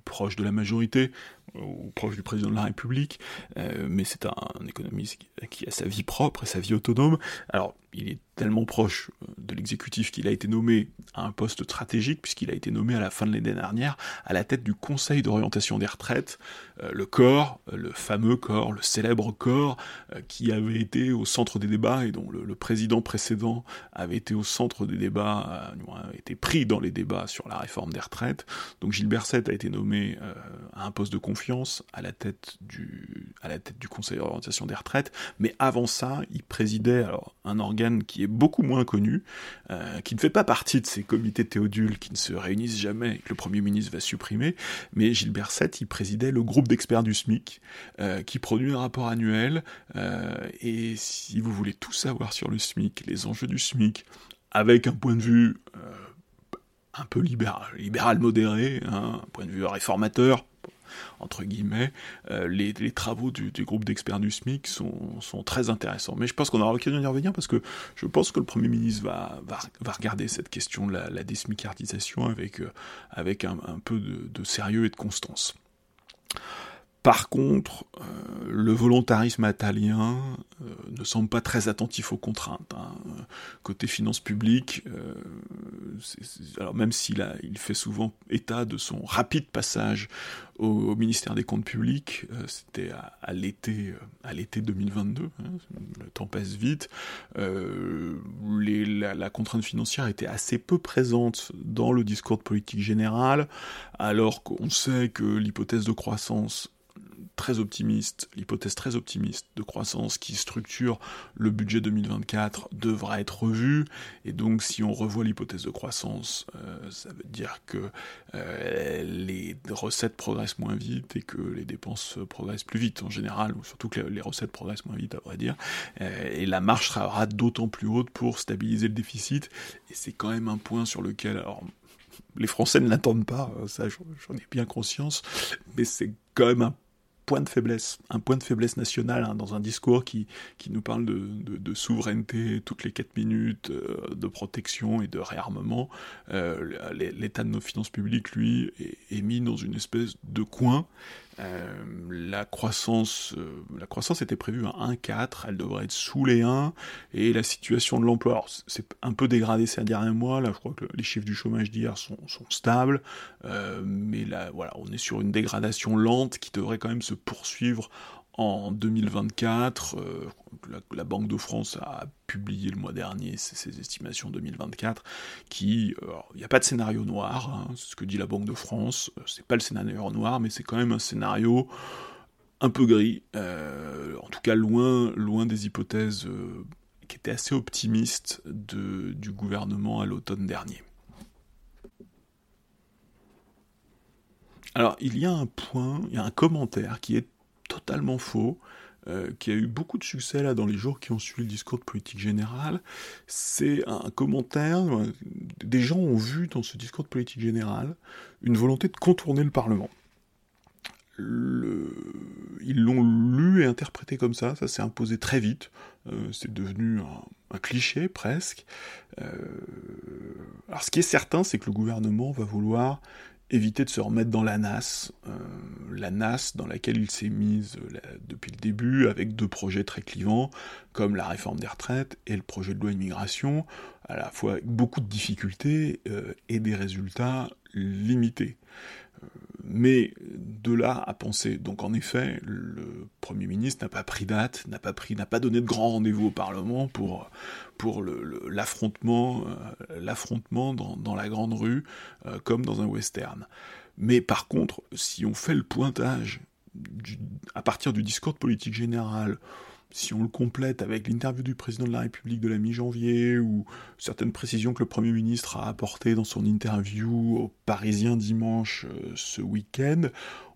proche de la majorité, ou proche du président de la République, euh, mais c'est un, économiste qui, a sa vie propre et sa vie autonome. Alors, il est tellement proche euh, de l'exécutif qu'il a été nommé à un poste stratégique, puisqu'il a été nommé à la fin de l'année dernière à la tête du Conseil d'orientation des retraites, euh, le corps, le fameux corps, le célèbre corps, qui avait été au centre des débats et dont le, président précédent avait été au centre des débats, a été pris dans les débats sur la réforme des retraites. Donc Gilbert Sett a été nommé à un poste de confiance à la tête du, à la tête du Conseil d'orientation des retraites, mais avant ça, il présidait alors, un organe qui est beaucoup moins connu, euh, qui ne fait pas partie de ces comités théodules qui ne se réunissent jamais, que le Premier ministre va supprimer, mais Gilbert Sett, il présidait le groupe d'experts du SMIC, euh, qui produit un rapport annuel, euh, et si vous voulez tout savoir sur le SMIC, les enjeux du SMIC, avec un point de vue un peu libéral, libéral modéré, hein, un point de vue réformateur, entre guillemets, euh, les, travaux du, groupe d'experts du SMIC sont, très intéressants. Mais je pense qu'on aura l'occasion d'y revenir parce que je pense que le Premier ministre va, regarder cette question de la, la désmicardisation avec, euh, avec un, peu de, sérieux et de constance. Par contre, euh, le volontarisme italien euh, ne semble pas très attentif aux contraintes. Hein. Côté finances publiques, euh, même s'il il fait souvent état de son rapide passage au, ministère des Comptes publics, c'était à, l'été, à l'été 2022. Hein, le temps passe vite. la, la, contrainte financière était assez peu présente dans le discours de politique générale, alors qu'on sait que l'hypothèse de croissance très optimiste, l'hypothèse très optimiste de croissance qui structure le budget 2024 devra être revue, et donc si on revoit l'hypothèse de croissance, euh, ça veut dire que euh, les recettes progressent moins vite et que les dépenses progressent plus vite en général, ou surtout que les recettes progressent moins vite à vrai dire, euh, et la marge sera d'autant plus haute pour stabiliser le déficit, et c'est quand même un point sur lequel, alors les Français ne l'attendent pas, ça j'en ai bien conscience, mais c'est quand même un point de faiblesse, un point de faiblesse national hein, dans un discours qui, nous parle de, souveraineté toutes les 4 minutes, euh, de protection et de réarmement. Euh, l'état de nos finances publiques, lui, est, mis dans une espèce de coin euh, la croissance, euh, la croissance était prévue à 1,4, elle devrait être sous les 1, et la situation de l'emploi, c'est un peu dégradé ces derniers mois, là je crois que les chiffres du chômage d'hier sont, stables, euh, mais là voilà, on est sur une dégradation lente qui devrait quand même se poursuivre en 2024. Euh, la, Banque de France a publié le mois dernier ses, estimations 2024, qui, euh, il n'y a pas de scénario noir, hein, c'est ce que dit la Banque de France, euh, c'est pas le scénario noir, mais c'est quand même un scénario un peu gris, en tout cas loin, loin des hypothèses qui étaient assez optimistes du gouvernement à l'automne dernier. Alors, il y a un point, il y a un commentaire qui est totalement faux, euh, qui a eu beaucoup de succès là dans les jours qui ont suivi le discours de politique générale. C'est un commentaire, euh, des gens ont vu dans ce discours de politique générale une volonté de contourner le Parlement. Ils l'ont lu et interprété comme ça, ça s'est imposé très vite, euh, c'est devenu un, cliché presque. Alors ce qui est certain, c'est que le gouvernement va vouloir éviter de se remettre dans la NAS, euh, la NAS dans laquelle il s'est mise euh, depuis le début avec deux projets très clivants, comme la réforme des retraites et le projet de loi immigration, à la fois avec beaucoup de difficultés euh, et des résultats limités. Mais de là à penser, donc en effet, le Premier ministre n'a pas pris date, n'a pas pris, n'a pas donné de grand rendez-vous au Parlement pour, pour l'affrontement, euh, l'affrontement dans, la grande rue, euh, comme dans un western. Mais par contre, si on fait le pointage à partir du discours de politique générale, si on le complète avec l'interview du président de la République de la mi-janvier ou certaines précisions que le Premier ministre a apportées dans son interview au Parisien dimanche euh, ce week-end,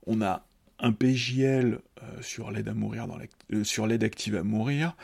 on a un PJL euh, euh, sur l'aide active à mourir,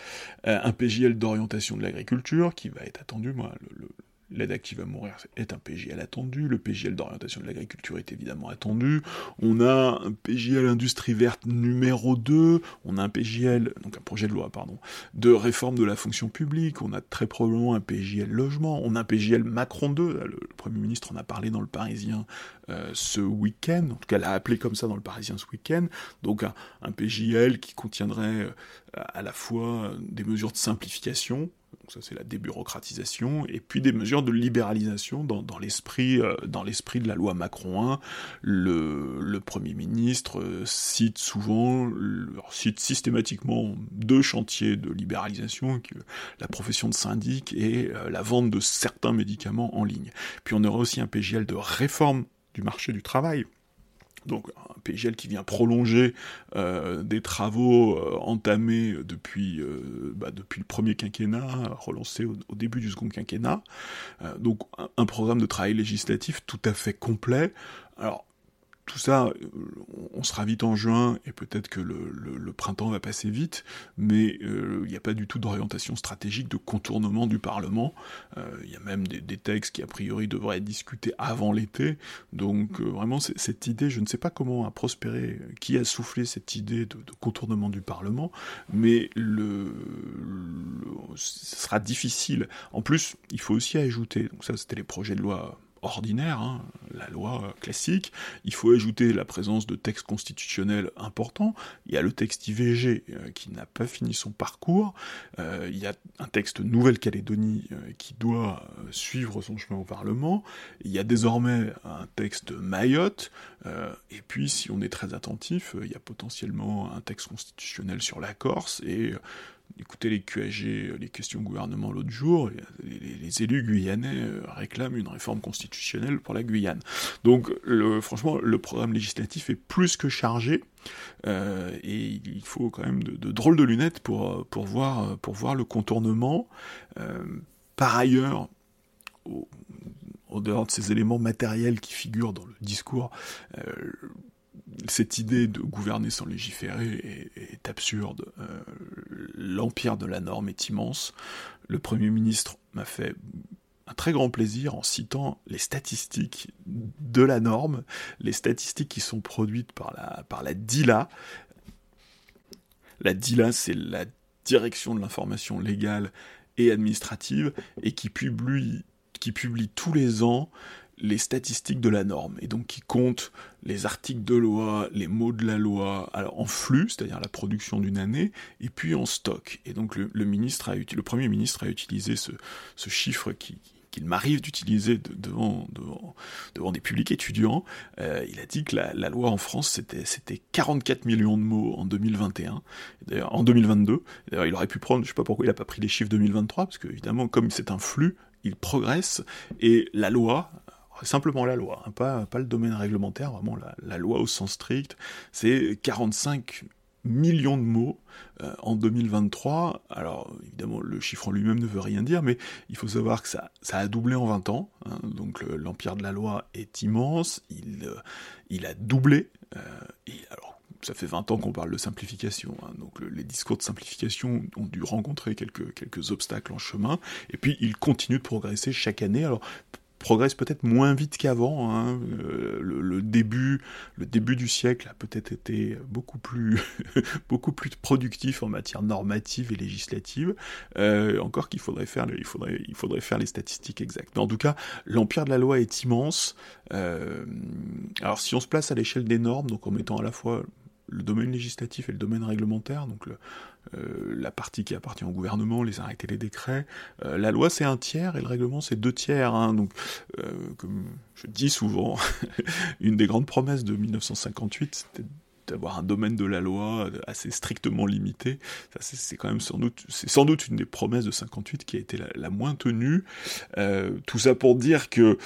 un PJL d'orientation de l'agriculture qui va être attendu, moi, le, L'aide active à mourir est un PGL attendu, le PGL d'orientation de l'agriculture est évidemment attendu, on a un PGL industrie verte numéro 2, on a un PGL, donc un projet de loi, pardon, de réforme de la fonction publique, on a très probablement un PGL logement, on a un PGL Macron 2, le, Premier ministre en a parlé dans le Parisien euh, ce week-end, en tout cas l'a appelé comme ça dans le Parisien ce week-end, donc un, un PGL qui contiendrait euh, à la fois des mesures de simplification, donc ça c'est la débureaucratisation, et puis des mesures de libéralisation dans, l'esprit euh, dans l'esprit de la loi Macron 1. Le, le Premier ministre euh, cite souvent, cite systématiquement deux chantiers de libéralisation, la profession de syndic et euh, la vente de certains médicaments en ligne. Puis on aurait aussi un PGL de réforme du marché du travail, donc PGL qui vient prolonger euh, des travaux euh, entamés depuis, euh, bah, depuis le premier quinquennat, relancés au, début du second quinquennat. donc un, un, programme de travail législatif tout à fait complet. Alors tout ça, euh, on sera vite en juin et peut-être que le, printemps va passer vite, mais euh, il n'y a pas du tout d'orientation stratégique, de contournement du Parlement. Euh, il y a même des, textes qui a priori devraient être discutés avant l'été. Donc vraiment, cette idée, je ne sais pas comment a prospéré, qui a soufflé cette idée de, contournement du Parlement, mais ce sera difficile. En plus, il faut aussi ajouter, donc ça c'était les projets de loi ordinaire, hein, la loi classique. Il faut ajouter la présence de textes constitutionnels importants. Il y a le texte IVG euh, qui n'a pas fini son parcours. Euh, il y a un texte Nouvelle-Calédonie euh, qui doit suivre son chemin au Parlement. Il y a désormais un texte Mayotte. et puis, si on est très attentif, il y a potentiellement un texte constitutionnel sur la Corse et Écoutez les QAG, les questions gouvernement l'autre jour, les, élus guyanais euh, réclament une réforme constitutionnelle pour la Guyane. Donc franchement, le programme législatif est plus que chargé, euh, et il faut quand même de, drôles de lunettes pour, pour, voir, pour voir le contournement. Euh, par ailleurs, au, dehors de ces éléments matériels qui figurent dans le discours, cette idée de gouverner sans légiférer est, absurde. Euh, l'empire de la norme est immense. Le Premier ministre m'a fait un très grand plaisir en citant les statistiques de la norme, les statistiques qui sont produites par la, par la DILA. La DILA, c'est la Direction de l'information légale et administrative, et qui publie, qui publie tous les ans les statistiques de la norme, et donc qui compte les articles de loi, les mots de la loi, alors en flux, c'est-à-dire la production d'une année, et puis en stock. Et donc le, ministre a, le Premier ministre a utilisé ce, chiffre qui, qu'il m'arrive d'utiliser devant, devant, devant, des publics étudiants, euh, il a dit que la, loi en France, c'était, c'était 44 millions de mots en 2021, d'ailleurs en 2022. D'ailleurs, il aurait pu prendre, je sais pas pourquoi il n'a pas pris les chiffres 2023, parce que évidemment, comme c'est un flux, il progresse, et la loi, simplement la loi, hein, pas, pas le domaine réglementaire, vraiment la, loi au sens strict, c'est 45 millions de mots euh, en 2023. Alors évidemment, le chiffre en lui-même ne veut rien dire, mais il faut savoir que ça, ça a doublé en 20 ans. Hein. donc l'empire de la loi est immense, il, euh, il a doublé. Euh, et alors, ça fait 20 ans qu'on parle de simplification, hein. donc les discours de simplification ont dû rencontrer quelques, quelques obstacles en chemin, et puis ils continuent de progresser chaque année. Alors progresse peut-être moins vite qu'avant. Hein. Euh, le, début, le début du siècle a peut-être été beaucoup plus, beaucoup plus productif en matière normative et législative. Euh, encore qu'il faudrait faire, il faudrait, il faudrait faire les statistiques exactes. en tout cas, l'empire de la loi est immense. Euh, alors si on se place à l'échelle des normes, donc en mettant à la fois le domaine législatif et le domaine réglementaire, donc euh, la partie qui appartient au gouvernement, les arrêtés, les décrets. Euh, la loi c'est un tiers et le règlement c'est deux tiers. Hein, donc, euh, comme je dis souvent, une des grandes promesses de 1958, c'était d'avoir un domaine de la loi assez strictement limité. c'est quand même sans doute, une des promesses de 58 qui a été la, moins tenue. tout ça pour dire que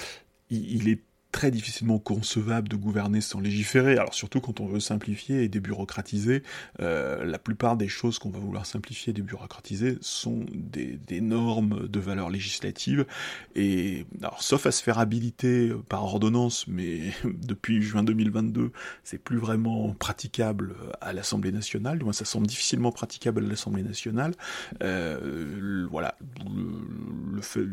il est très difficilement concevable de gouverner sans légiférer. Alors surtout quand on veut simplifier et débureaucratiser, euh, la plupart des choses qu'on va vouloir simplifier et débureaucratiser sont des, normes de valeur législative. Et alors sauf à se faire habiliter par ordonnance, mais depuis juin 2022, c'est plus vraiment praticable à l'Assemblée nationale. Du moins, ça semble difficilement praticable à l'Assemblée nationale. Euh, voilà, le, fait,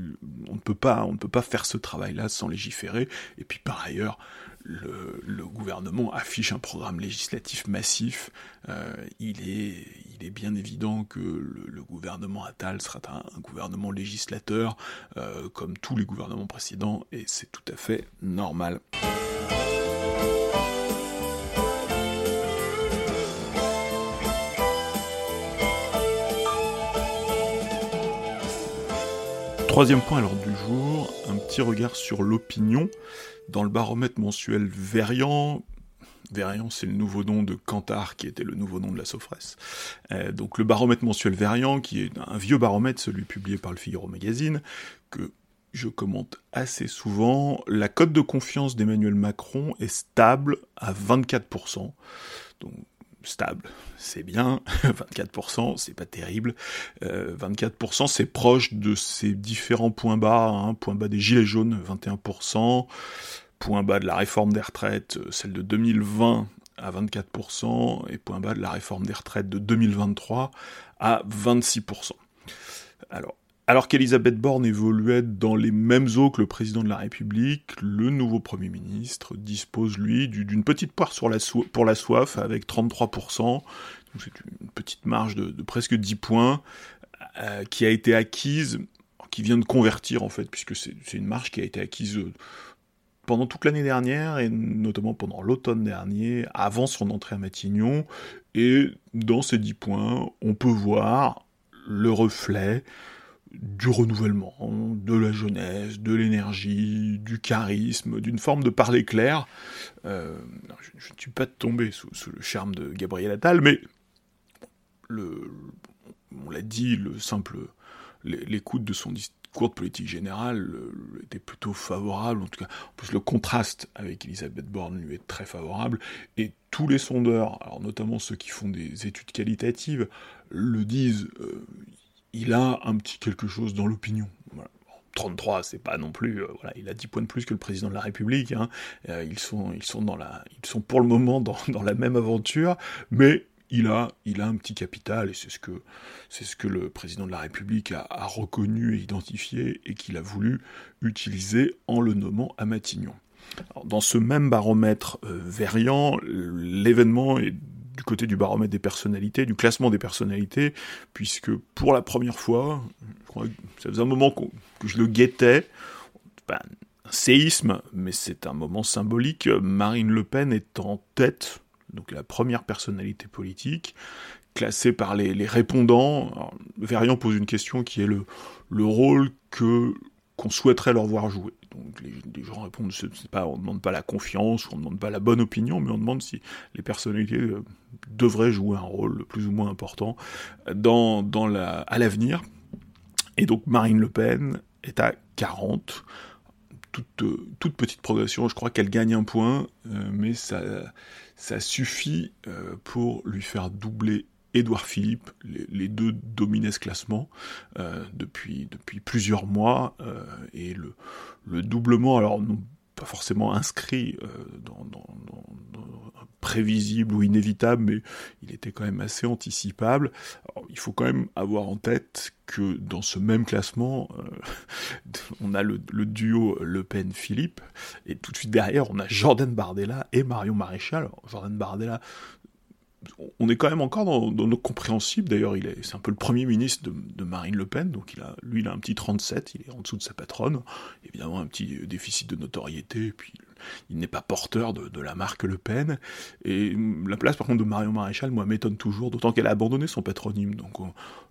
on ne peut pas, on ne peut pas faire ce travail-là sans légiférer. Puis par ailleurs, le, gouvernement affiche un programme législatif massif. Euh, il, est, il est bien évident que le, gouvernement Attal sera un, gouvernement législateur, euh, comme tous les gouvernements précédents, et c'est tout à fait normal. Troisième point à l'ordre du jour, un petit regard sur l'opinion dans le baromètre mensuel Verian, Verian, c'est le nouveau nom de Kantar, qui était le nouveau nom de la Sofresse. Euh, donc le baromètre mensuel Verian, qui est un vieux baromètre, celui publié par le Figaro Magazine, que je commente assez souvent. La cote de confiance d'Emmanuel Macron est stable à 24%. Donc stable, c'est bien. 24%, c'est pas terrible. 24%, euh, c'est proche de ces différents points bas. Hein. Point bas des Gilets jaunes, 21% point bas de la réforme des retraites, euh, celle de 2020 à 24%, et point bas de la réforme des retraites de 2023 à 26%. Alors, alors qu'Elisabeth Borne évoluait dans les mêmes eaux que le président de la République, le nouveau Premier ministre dispose, lui, d'une petite poire pour la soif avec 33%, c'est une petite marge de, presque 10 points, euh, qui a été acquise, qui vient de convertir en fait, puisque c'est une marge qui a été acquise euh, pendant toute l'année dernière, et notamment pendant l'automne dernier, avant son entrée à Matignon, et dans ces dix points, on peut voir le reflet du renouvellement, de la jeunesse, de l'énergie, du charisme, d'une forme de parler clair. Euh, je, ne suis pas tombé sous, le charme de Gabriel Attal, mais on l'a dit, le simple l'écoute de son, courte politique générale était plutôt favorable, en tout cas, en plus le contraste avec Elisabeth Borne lui est très favorable, et tous les sondeurs, alors notamment ceux qui font des études qualitatives, le disent, euh, il a un petit quelque chose dans l'opinion. 33, c'est pas non plus, euh, voilà, il a 10 points de plus que le président de la République, hein. euh, ils, sont, ils, sont dans la, ils sont pour le moment dans, dans la même aventure, mais il a, il a un petit capital, et c'est ce que, c'est ce que le président de la République a, reconnu et identifié, et qu'il a voulu utiliser en le nommant à Matignon. dans ce même baromètre euh, variant, l'événement est du côté du baromètre des personnalités, du classement des personnalités, puisque pour la première fois, je crois que ça faisait un moment que je le guettais, un séisme, mais c'est un moment symbolique, Marine Le Pen est en tête donc la première personnalité politique, classée par les, répondants. Alors, pose une question qui est le rôle que qu'on souhaiterait leur voir jouer. Donc les, gens répondent, on ne demande pas la confiance, on ne demande pas la bonne opinion, mais on demande si les personnalités euh, devraient jouer un rôle plus ou moins important dans, dans la, à l'avenir. Et donc Marine Le Pen est à 40, toute, toute petite progression. Je crois qu'elle gagne un point, mais ça, ça suffit pour lui faire doubler Édouard Philippe, les, deux dominaient ce classement depuis, depuis plusieurs mois, et le, le doublement, alors non pas forcément inscrit dans, prévisible ou inévitable, mais il était quand même assez anticipable. il faut quand même avoir en tête que dans ce même classement, euh, on a le, duo Le Pen-Philippe, et tout de suite derrière, on a Jordan Bardella et Marion Maréchal. Jordan Bardella, on est quand même encore dans, dans nos compréhensibles. D'ailleurs, c'est un peu le premier ministre de, Marine Le Pen, donc il a, lui, il a un petit 37, il est en dessous de sa patronne. Évidemment, un petit déficit de notoriété, puis il n'est pas porteur de, la marque Le Pen. Et la place, par contre, de Marion Maréchal, moi, m'étonne toujours, d'autant qu'elle a abandonné son patronyme. Donc,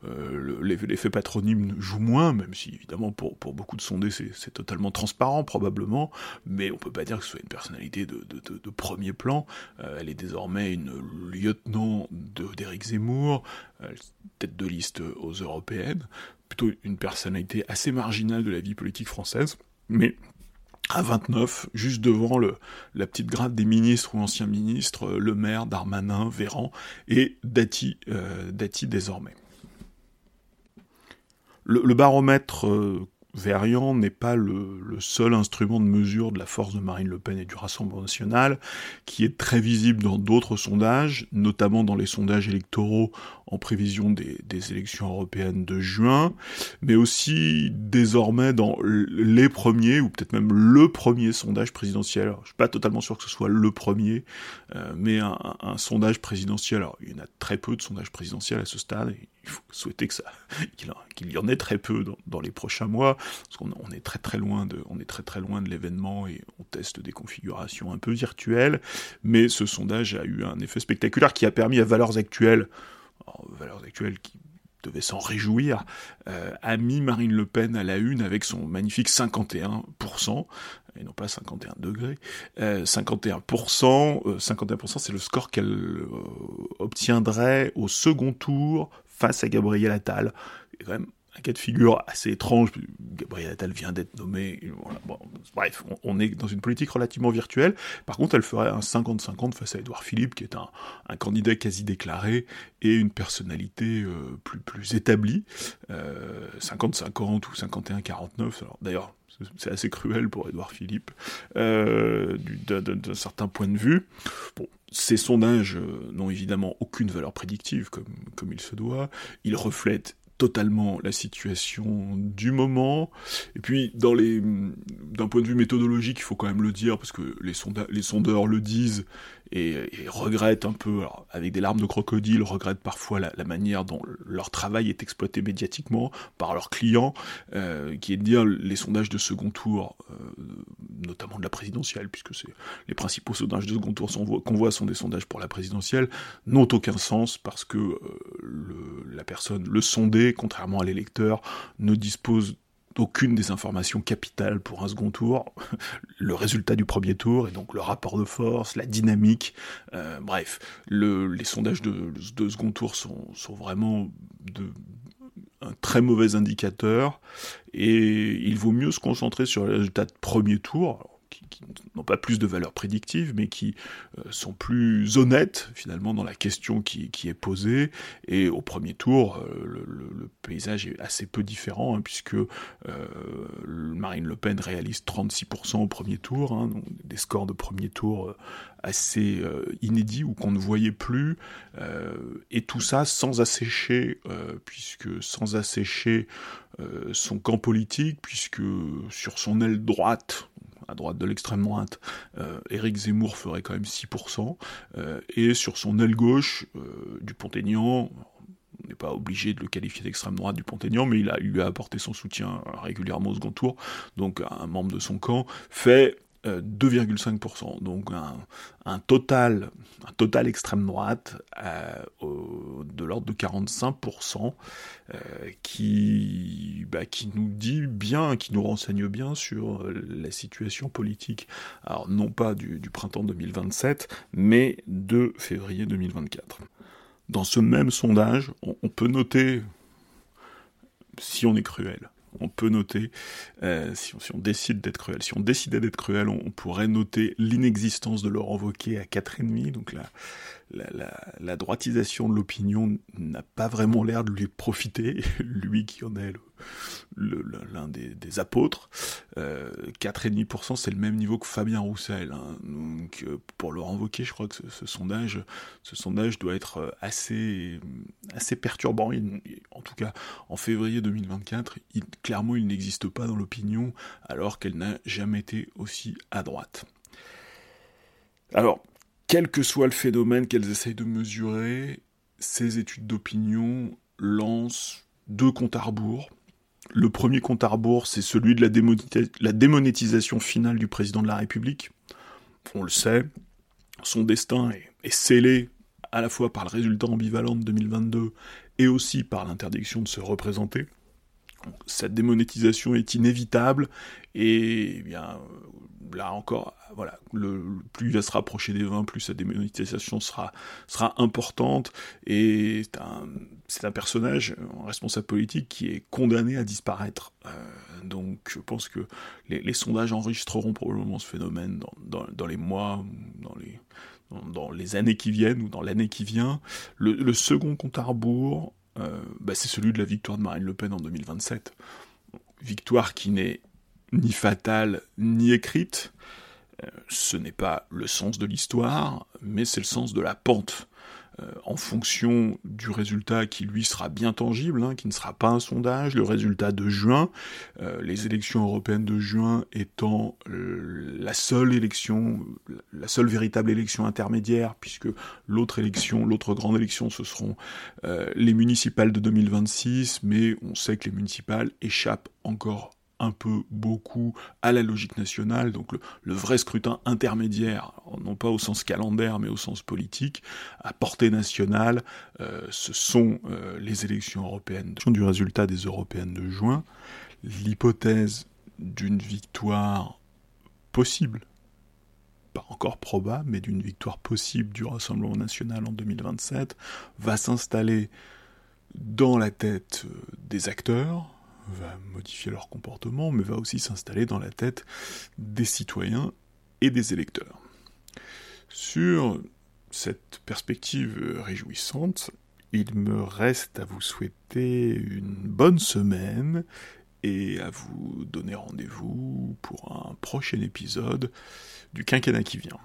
euh, l'effet patronyme joue moins, même si, évidemment, pour, beaucoup de sondés, c'est totalement transparent, probablement. Mais on peut pas dire que ce soit une personnalité de, premier plan. Euh, elle est désormais une lieutenant d'Éric Zemmour, euh, tête de liste aux européennes. Plutôt une personnalité assez marginale de la vie politique française. Mais à 29, juste devant le, la petite grade des ministres ou anciens ministres, euh, Le Maire, Darmanin, Véran et Dati, euh, désormais. Le, baromètre euh, Verian n'est pas le, seul instrument de mesure de la force de Marine Le Pen et du Rassemblement national, qui est très visible dans d'autres sondages, notamment dans les sondages électoraux en prévision des, élections européennes de juin, mais aussi désormais dans les premiers, ou peut-être même le premier sondage présidentiel. je suis pas totalement sûr que ce soit le premier, euh, mais un, sondage présidentiel. Alors, il y en a très peu de sondages présidentiels à ce stade, il faut souhaiter que ça, qu'il y en ait très peu dans, les prochains mois, parce qu'on on est très très loin de, on est très très loin de l'événement et on teste des configurations un peu virtuelles. Mais ce sondage a eu un effet spectaculaire qui a permis à Valeurs Actuelles valeurs actuelles qui devait s'en réjouir, euh, a mis Marine Le Pen à la une avec son magnifique 51%, et non pas 51 degrés, 51%, 51% c'est le score qu'elle euh, obtiendrait au second tour face à Gabriel Attal. quand même un cas de figure assez étrange. Gabriel Attal vient d'être nommé. bref, on, est dans une politique relativement virtuelle. Par contre, elle ferait un 50-50 face à Édouard Philippe, qui est un, candidat quasi déclaré et une personnalité euh, plus, plus établie. 50-50 euh, ou 51-49. D'ailleurs, c'est assez cruel pour Édouard Philippe, euh, d'un certain point de vue. Bon, ces sondages n'ont évidemment aucune valeur prédictive, comme, comme il se doit. Ils reflètent totalement la situation du moment. Et puis, dans les, d'un point de vue méthodologique, il faut quand même le dire, parce que les, les sondeurs le disent, et, regrettent un peu, avec des larmes de crocodile, regrettent parfois la, manière dont leur travail est exploité médiatiquement par leurs clients, euh, qui est de dire les sondages de second tour, euh, notamment de la présidentielle, puisque c'est les principaux sondages de second tour qu'on voit sont des sondages pour la présidentielle, n'ont aucun sens parce que euh, la personne, le sondé, contrairement à l'électeur, ne dispose aucune des informations capitales pour un second tour, le résultat du premier tour, et donc le rapport de force, la dynamique, euh, bref, les sondages de, second tour sont, vraiment un très mauvais indicateur, et il vaut mieux se concentrer sur les résultats de premier tour, qui, n'ont pas plus de valeur prédictive, mais qui euh, sont plus honnêtes finalement dans la question qui, est posée. Et au premier tour, euh, le, paysage est assez peu différent, hein, puisque euh, Marine Le Pen réalise 36% au premier tour, hein, donc des scores de premier tour assez inédits ou qu'on ne voyait plus, et tout ça sans assécher, puisque sans assécher son camp politique, puisque sur son aile droite, à droite de l'extrême droite, euh, Éric Zemmour ferait quand même 6%, euh, et sur son aile gauche, euh, du Pont-Aignan, on n'est pas obligé de le qualifier d'extrême droite du Pont-Aignan, mais il a eu à apporter son soutien régulièrement au second tour, donc un membre de son camp, fait 2,5%, donc un, total, un total extrême droite euh, de l'ordre de 45%, euh, qui, bah, qui nous dit bien, qui nous renseigne bien sur la situation politique, non pas du, printemps 2027, mais de février 2024. Dans ce même sondage, on peut noter, si on est cruel, on peut noter, euh, si, on, décide d'être cruel, si on décidait d'être cruel, on, pourrait noter l'inexistence de Laurent Wauquiez à 4,5, donc la, la, droitisation de l'opinion n'a pas vraiment l'air de lui profiter, lui qui en est l'un des, apôtres. Euh, 4,5%, c'est le même niveau que Fabien Roussel. Hein. Euh, pour Laurent Wauquiez, je crois que ce, sondage, doit être euh, assez, assez perturbant. en tout cas, en février 2024, clairement, il n'existe pas dans l'opinion, alors qu'elle n'a jamais été aussi à droite. Alors, quel que soit le phénomène qu'elles essayent de mesurer, ces études d'opinion lancent deux comptes à rebours. Le premier compte à rebours, c'est celui de la, démonétisation finale du président de la République. On le sait, son destin est, est scellé à la fois par le résultat ambivalent de 2022 et aussi par l'interdiction de se représenter. Cette démonétisation est inévitable et eh bien là encore, voilà, le, plus il va se rapprocher des 20, plus sa démonétisation sera, sera importante, et c'est un, personnage, un responsable politique, qui est condamné à disparaître. Euh, donc je pense que les, sondages enregistreront probablement ce phénomène dans, les mois, dans les, dans, les années qui viennent, ou dans l'année qui vient. Le, second compte à rebours, euh, bah, c'est celui de la victoire de Marine Le Pen en 2027. Victoire qui n'est ni fatale, ni écrite. Euh, ce n'est pas le sens de l'histoire, mais c'est le sens de la pente. Euh, en fonction du résultat qui lui sera bien tangible, hein, qui ne sera pas un sondage, le résultat de juin, les élections européennes de juin étant la seule élection, la seule véritable élection intermédiaire, puisque l'autre élection, l'autre grande élection, ce seront les municipales de 2026, mais on sait que les municipales échappent encore un peu beaucoup à la logique nationale, donc le, vrai scrutin intermédiaire, non pas au sens calendaire, mais au sens politique, à portée nationale, euh, ce sont euh, les élections européennes du résultat des européennes de juin. L'hypothèse d'une victoire possible, pas encore probable, mais d'une victoire possible du Rassemblement national en 2027, va s'installer dans la tête euh, des acteurs, va modifier leur comportement, mais va aussi s'installer dans la tête des citoyens et des électeurs. Sur cette perspective réjouissante, il me reste à vous souhaiter une bonne semaine et à vous donner rendez-vous pour un prochain épisode du quinquennat qui vient.